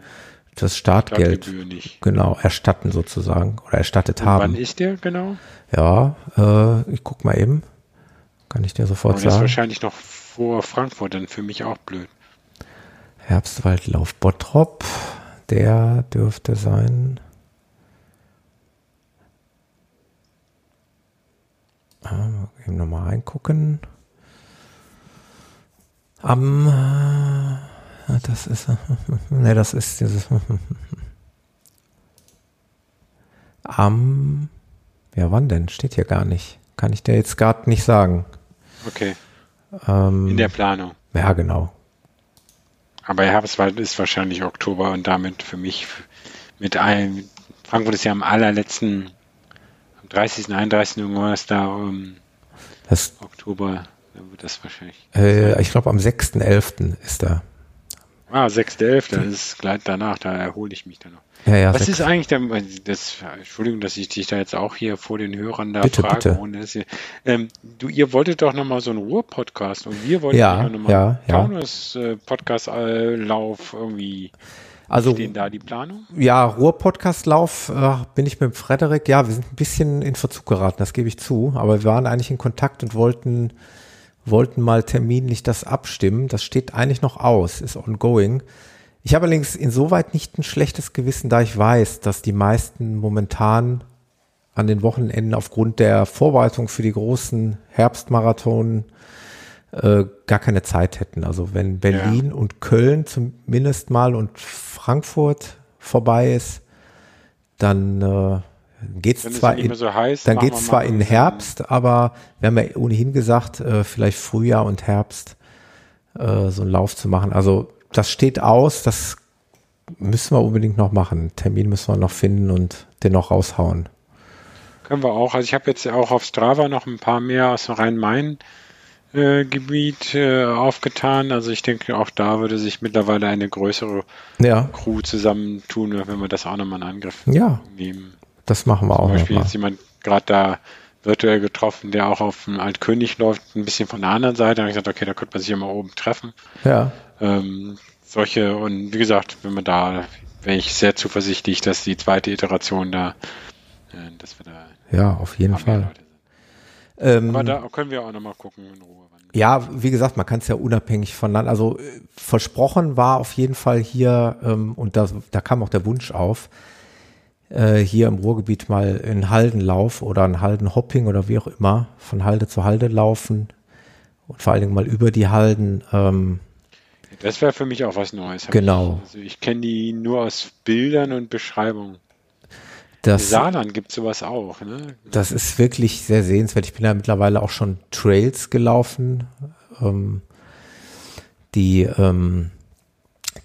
das Startgeld genau erstatten sozusagen oder erstattet Und haben. wann ist der genau? Ja, äh, ich guck mal eben. Kann ich dir sofort Aber das ist sagen. wahrscheinlich noch vor Frankfurt, dann für mich auch blöd. Herbstwaldlauf Bottrop. Der dürfte sein. Ah, mal eben nochmal reingucken. Am, äh, das ist, <laughs> ne, das ist dieses, <laughs> am, ja, wann denn? Steht hier gar nicht. Kann ich dir jetzt gerade nicht sagen. Okay, Ähm, in der Planung. ja, genau. Aber Herbstwald ist wahrscheinlich Oktober und damit für mich mit einem, Frankfurt ist ja am allerletzten, 30., 31. irgendwas da, um, Das, Oktober, Dann wird das wahrscheinlich. Äh, ich glaube, am 6.11. ist er. Ah, 6.11. Das ist gleich danach, da erhole ich mich dann noch. Ja, ja, Was sechs- ist eigentlich der, das, Entschuldigung, dass ich dich da jetzt auch hier vor den Hörern da Bitte, frage. bitte. Ihr, ähm, du, ihr wolltet doch nochmal so einen Ruhr-Podcast und wir wollten Ja, nochmal ja, ja. Taunus-Podcast-Lauf irgendwie. Also Stehen da die Planung? ja, Ruhr-Podcastlauf äh, bin ich mit Frederik. Ja, wir sind ein bisschen in Verzug geraten, das gebe ich zu. Aber wir waren eigentlich in Kontakt und wollten, wollten mal terminlich das abstimmen. Das steht eigentlich noch aus, ist ongoing. Ich habe allerdings insoweit nicht ein schlechtes Gewissen, da ich weiß, dass die meisten momentan an den Wochenenden aufgrund der Vorbereitung für die großen Herbstmarathon äh, gar keine Zeit hätten. Also wenn Berlin und Köln zumindest mal und Frankfurt vorbei ist, dann äh, geht's Wenn es zwar in, so heiß, dann geht's zwar in Herbst, aber wir haben ja ohnehin gesagt, äh, vielleicht Frühjahr und Herbst äh, so einen Lauf zu machen. Also das steht aus, das müssen wir unbedingt noch machen. Termin müssen wir noch finden und den noch raushauen. Können wir auch. Also ich habe jetzt auch auf Strava noch ein paar mehr aus dem Rhein-Main-Gebiet äh, aufgetan. Also ich denke, auch da würde sich mittlerweile eine größere Ja, Crew zusammentun, wenn wir das auch nochmal in Angriff ja, nehmen. das machen wir Zum auch Beispiel noch mal. jetzt jemand gerade da virtuell getroffen, der auch auf dem Altkönig läuft, ein bisschen von der anderen Seite. Da habe ich gesagt, okay, da könnte man sich ja mal oben treffen. Ja, Ähm, solche, und wie gesagt, wenn man da, wäre ich sehr zuversichtlich, dass die zweite Iteration da, äh, dass wir da ja, auf jeden Fall. Ähm, Aber da können wir auch nochmal gucken in Ruhe. Ja, wie gesagt, man kann es ja unabhängig voneinander. Also äh, versprochen war auf jeden Fall hier, ähm, und das, da kam auch der Wunsch auf, äh, hier im Ruhrgebiet mal einen Haldenlauf oder einen Haldenhopping oder wie auch immer, von Halde zu Halde laufen und vor allen Dingen mal über die Halden. Ähm, Das wäre für mich auch was Neues. Genau. Ich, also ich kenne die nur aus Bildern und Beschreibungen. Das, Saarland gibt es sowas auch. Ne? das ist wirklich sehr sehenswert. Ich bin ja mittlerweile auch schon Trails gelaufen, ähm, die ähm,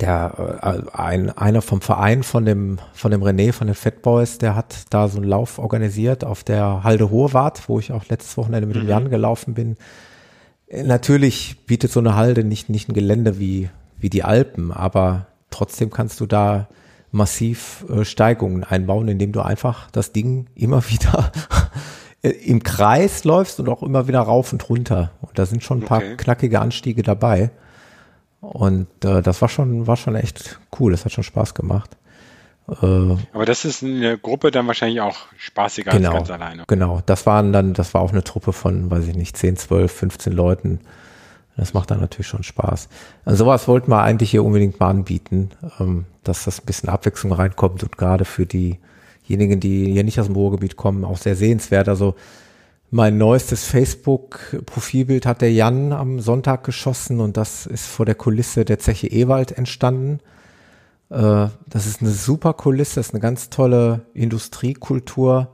der äh, ein, einer vom Verein von dem von dem René von den Fat Boys, der hat da so einen Lauf organisiert auf der Halde Hohewart, wo ich auch letztes Wochenende mit dem Jan gelaufen bin. Äh, Natürlich bietet so eine Halde nicht nicht ein Gelände wie wie die Alpen, aber trotzdem kannst du da massiv äh, Steigungen einbauen, indem du einfach das Ding immer <laughs> wieder äh, im Kreis läufst und auch immer wieder rauf und runter. Und da sind schon ein paar Okay. knackige Anstiege dabei. Und äh, das war schon, war schon echt cool. Das hat schon Spaß gemacht. Äh, Aber das ist eine Gruppe dann wahrscheinlich auch spaßiger genau, als ganz alleine. genau. Das waren dann, das war auch eine Truppe von, weiß ich nicht, 10, 12, 15 Leuten. Das macht dann natürlich schon Spaß. Also sowas wollten wir eigentlich hier unbedingt mal anbieten, ähm, dass das ein bisschen Abwechslung reinkommt und gerade für diejenigen, die hier nicht aus dem Ruhrgebiet kommen, auch sehr sehenswert. Also mein neuestes Facebook-Profilbild hat der Jan am Sonntag geschossen und das ist vor der Kulisse der Zeche Ewald entstanden. Äh, das ist eine super Kulisse, das ist eine ganz tolle Industriekultur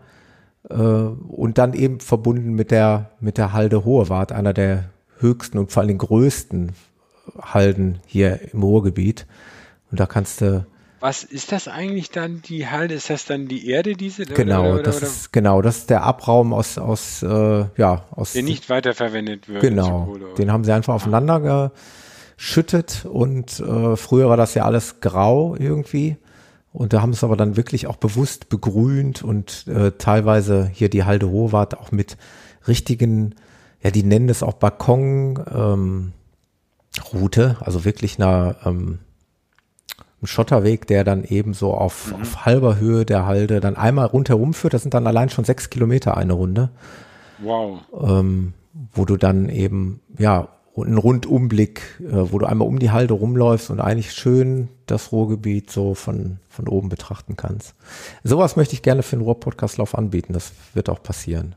äh, und dann eben verbunden mit der, mit der Halde Hohewart, einer der höchsten und vor allem größten Halden hier im Ruhrgebiet. Und da kannst du, Was ist das eigentlich dann, die Halde? Ist das dann die Erde, diese? genau, oder, oder, das oder, ist, genau, das ist der Abraum aus, aus, äh, ja, aus, der nicht weiterverwendet wird. Genau, den haben sie einfach aufeinander geschüttet und äh, früher war das ja alles grau irgendwie und da haben es aber dann wirklich auch bewusst begrünt und äh, teilweise hier die Halde Hohwart auch mit richtigen, ja, die nennen es auch Balkon ähm, Route, also wirklich einer ähm, ein Schotterweg, der dann eben so auf, auf halber Höhe der Halde dann einmal rundherum führt. Das sind dann allein schon sechs Kilometer eine Runde Wow. ähm, wo du dann eben, ja, einen Rundumblick, äh, wo du einmal um die Halde rumläufst und eigentlich schön das Ruhrgebiet so von, von oben betrachten kannst. Sowas möchte ich gerne für den Ruhr-Podcastlauf anbieten. Das wird auch passieren.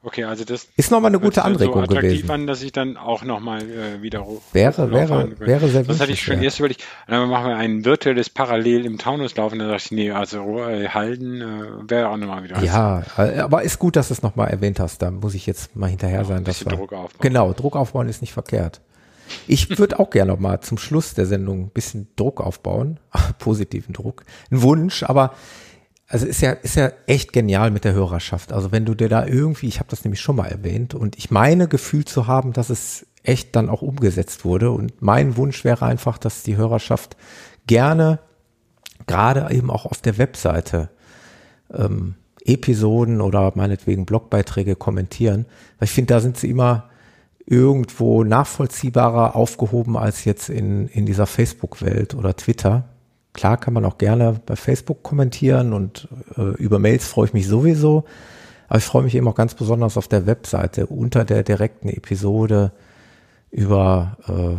Okay, also das Ist nochmal eine gute Anregung so gewesen. an, dass ich dann auch nochmal äh, wieder Wäre- wäre- wäre sehr Das hatte ich schon erst überlegt. Dann machen wir ein virtuelles Parallel im Taunus laufen. Dann dachte ich, nee, also äh, Halden äh, wäre auch nochmal wieder was. Ja, äh, aber ist gut, dass du es nochmal erwähnt hast. Da muss ich jetzt mal hinterher sein. ein dass wir, Druck aufbauen. Genau, Druck aufbauen ist nicht verkehrt. Ich würde auch gerne noch mal zum Schluss der Sendung ein bisschen Druck aufbauen, <laughs> positiven Druck, ein Wunsch, aber also ist ja, ist ja echt genial mit der Hörerschaft. Also wenn du dir da irgendwie, ich habe das nämlich schon mal erwähnt und ich meine Gefühl zu haben, dass es echt dann auch umgesetzt wurde. Und mein Wunsch wäre einfach, dass die Hörerschaft gerne gerade eben auch auf der Webseite ähm, Episoden oder meinetwegen Blogbeiträge kommentieren. Weil ich finde, da sind sie immer irgendwo nachvollziehbarer aufgehoben als jetzt in, in dieser Facebook-Welt oder Twitter. Klar kann man auch gerne bei Facebook kommentieren und äh, über Mails freue ich mich sowieso. Aber ich freue mich eben auch ganz besonders auf der Webseite unter der direkten Episode über äh,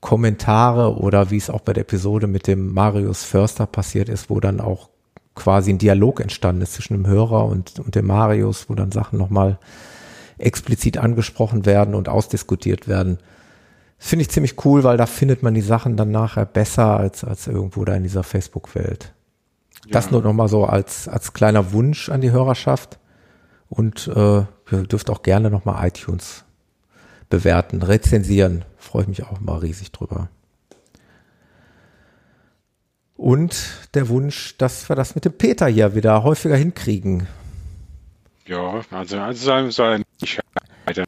Kommentare oder wie es auch bei der Episode mit dem Marius Förster passiert ist, wo dann auch quasi ein Dialog entstanden ist zwischen dem Hörer und, und dem Marius, wo dann Sachen nochmal explizit angesprochen werden und ausdiskutiert werden. Finde ich ziemlich cool, weil da findet man die Sachen dann nachher besser als, als irgendwo da in dieser Facebook-Welt. Ja. Das nur nochmal so als, als kleiner Wunsch an die Hörerschaft. Und äh, ihr dürft auch gerne nochmal iTunes bewerten, rezensieren. Freue ich mich auch mal riesig drüber. Und der Wunsch, dass wir das mit dem Peter hier wieder häufiger hinkriegen. Ja, also, also soll er nicht scheitern.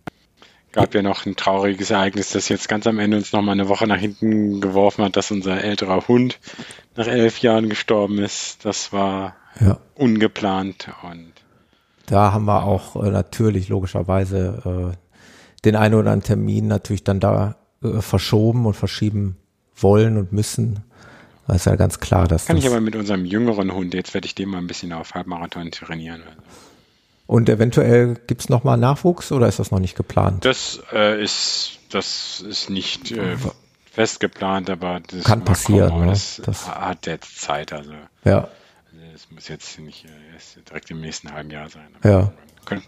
Gab ja noch ein trauriges Ereignis, das jetzt ganz am Ende uns nochmal eine Woche nach hinten geworfen hat, dass unser älterer Hund nach elf Jahren gestorben ist. Das war ja. ungeplant und da haben wir auch äh, natürlich logischerweise äh, den einen oder anderen Termin natürlich dann da äh, verschoben und verschieben wollen und müssen. Das ist ja ganz klar, dass Kann das ich aber mit unserem jüngeren Hund, jetzt werde ich den mal ein bisschen auf Halbmarathon trainieren. Und eventuell gibt es nochmal Nachwuchs oder ist das noch nicht geplant? Das äh, ist, das ist nicht äh, fest geplant, aber das kann passieren. Kommen, ne? das, das, hat jetzt Zeit. Also, ja. Also es muss jetzt nicht äh, direkt im nächsten halben Jahr sein. ja. Können,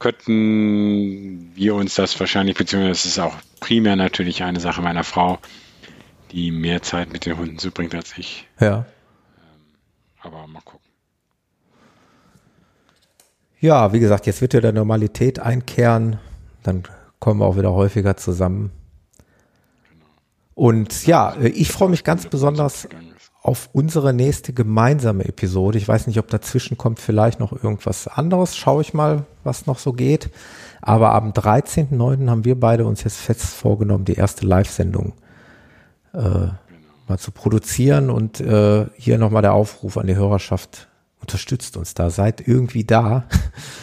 könnten wir uns das wahrscheinlich, beziehungsweise es ist auch primär natürlich eine Sache meiner Frau, die mehr Zeit mit den Hunden zubringt als ich. Ja. Ähm, aber mal gucken. Ja, wie gesagt, jetzt wird ja der Normalität einkehren. Dann kommen wir auch wieder häufiger zusammen. Und ja, ich freue mich ganz besonders auf unsere nächste gemeinsame Episode. Ich weiß nicht, ob dazwischen kommt vielleicht noch irgendwas anderes. Schaue ich mal, was noch so geht. Aber am 13.09. haben wir beide uns jetzt fest vorgenommen, die erste Live-Sendung äh, mal zu produzieren. Und äh, hier nochmal der Aufruf an die Hörerschaft. Unterstützt uns da, seid irgendwie da.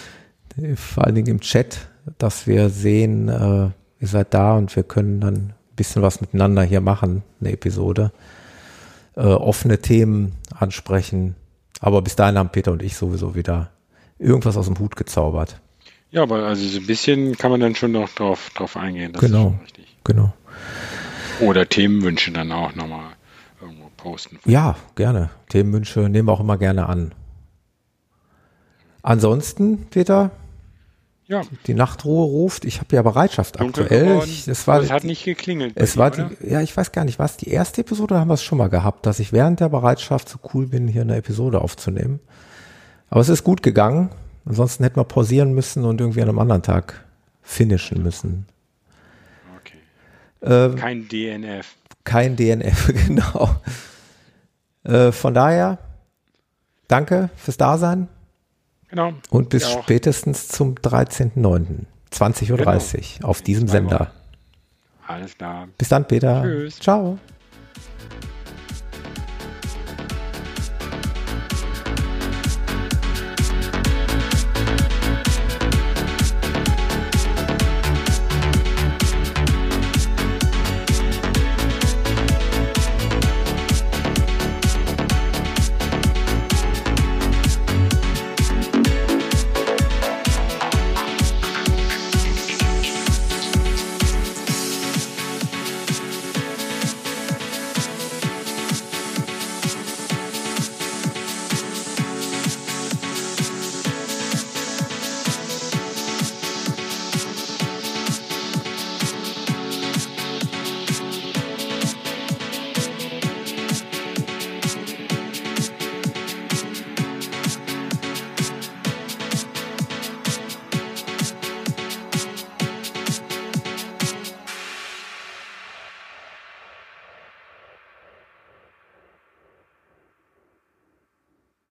<laughs> Vor allen Dingen im Chat, dass wir sehen, äh, ihr seid da und wir können dann ein bisschen was miteinander hier machen, eine Episode äh, offene Themen ansprechen. Aber bis dahin haben Peter und ich sowieso wieder irgendwas aus dem Hut gezaubert. Ja, aber also so ein bisschen kann man dann schon noch drauf, drauf eingehen. Das genau, genau. Oder Themenwünsche dann auch nochmal irgendwo posten. Ja, gerne. Themenwünsche nehmen wir auch immer gerne an. Ansonsten, Peter, ja. Die Nachtruhe ruft. Ich habe ja Bereitschaft Dunkel aktuell. Ich, das war, es hat nicht geklingelt. Es war die, ja, ich weiß gar nicht, was die erste Episode oder haben wir es schon mal gehabt, dass ich während der Bereitschaft so cool bin, hier eine Episode aufzunehmen. Aber es ist gut gegangen. Ansonsten hätten wir pausieren müssen und irgendwie an einem anderen Tag finishen müssen. Okay. Ähm, kein DNF. Kein DNF, <laughs> genau. Äh, von daher, danke fürs Dasein. Genau. Und bis spätestens zum 13.09. 20.30 Uhr genau. auf diesem Sender. Alles klar. Bis dann, Peter. Tschüss. Ciao.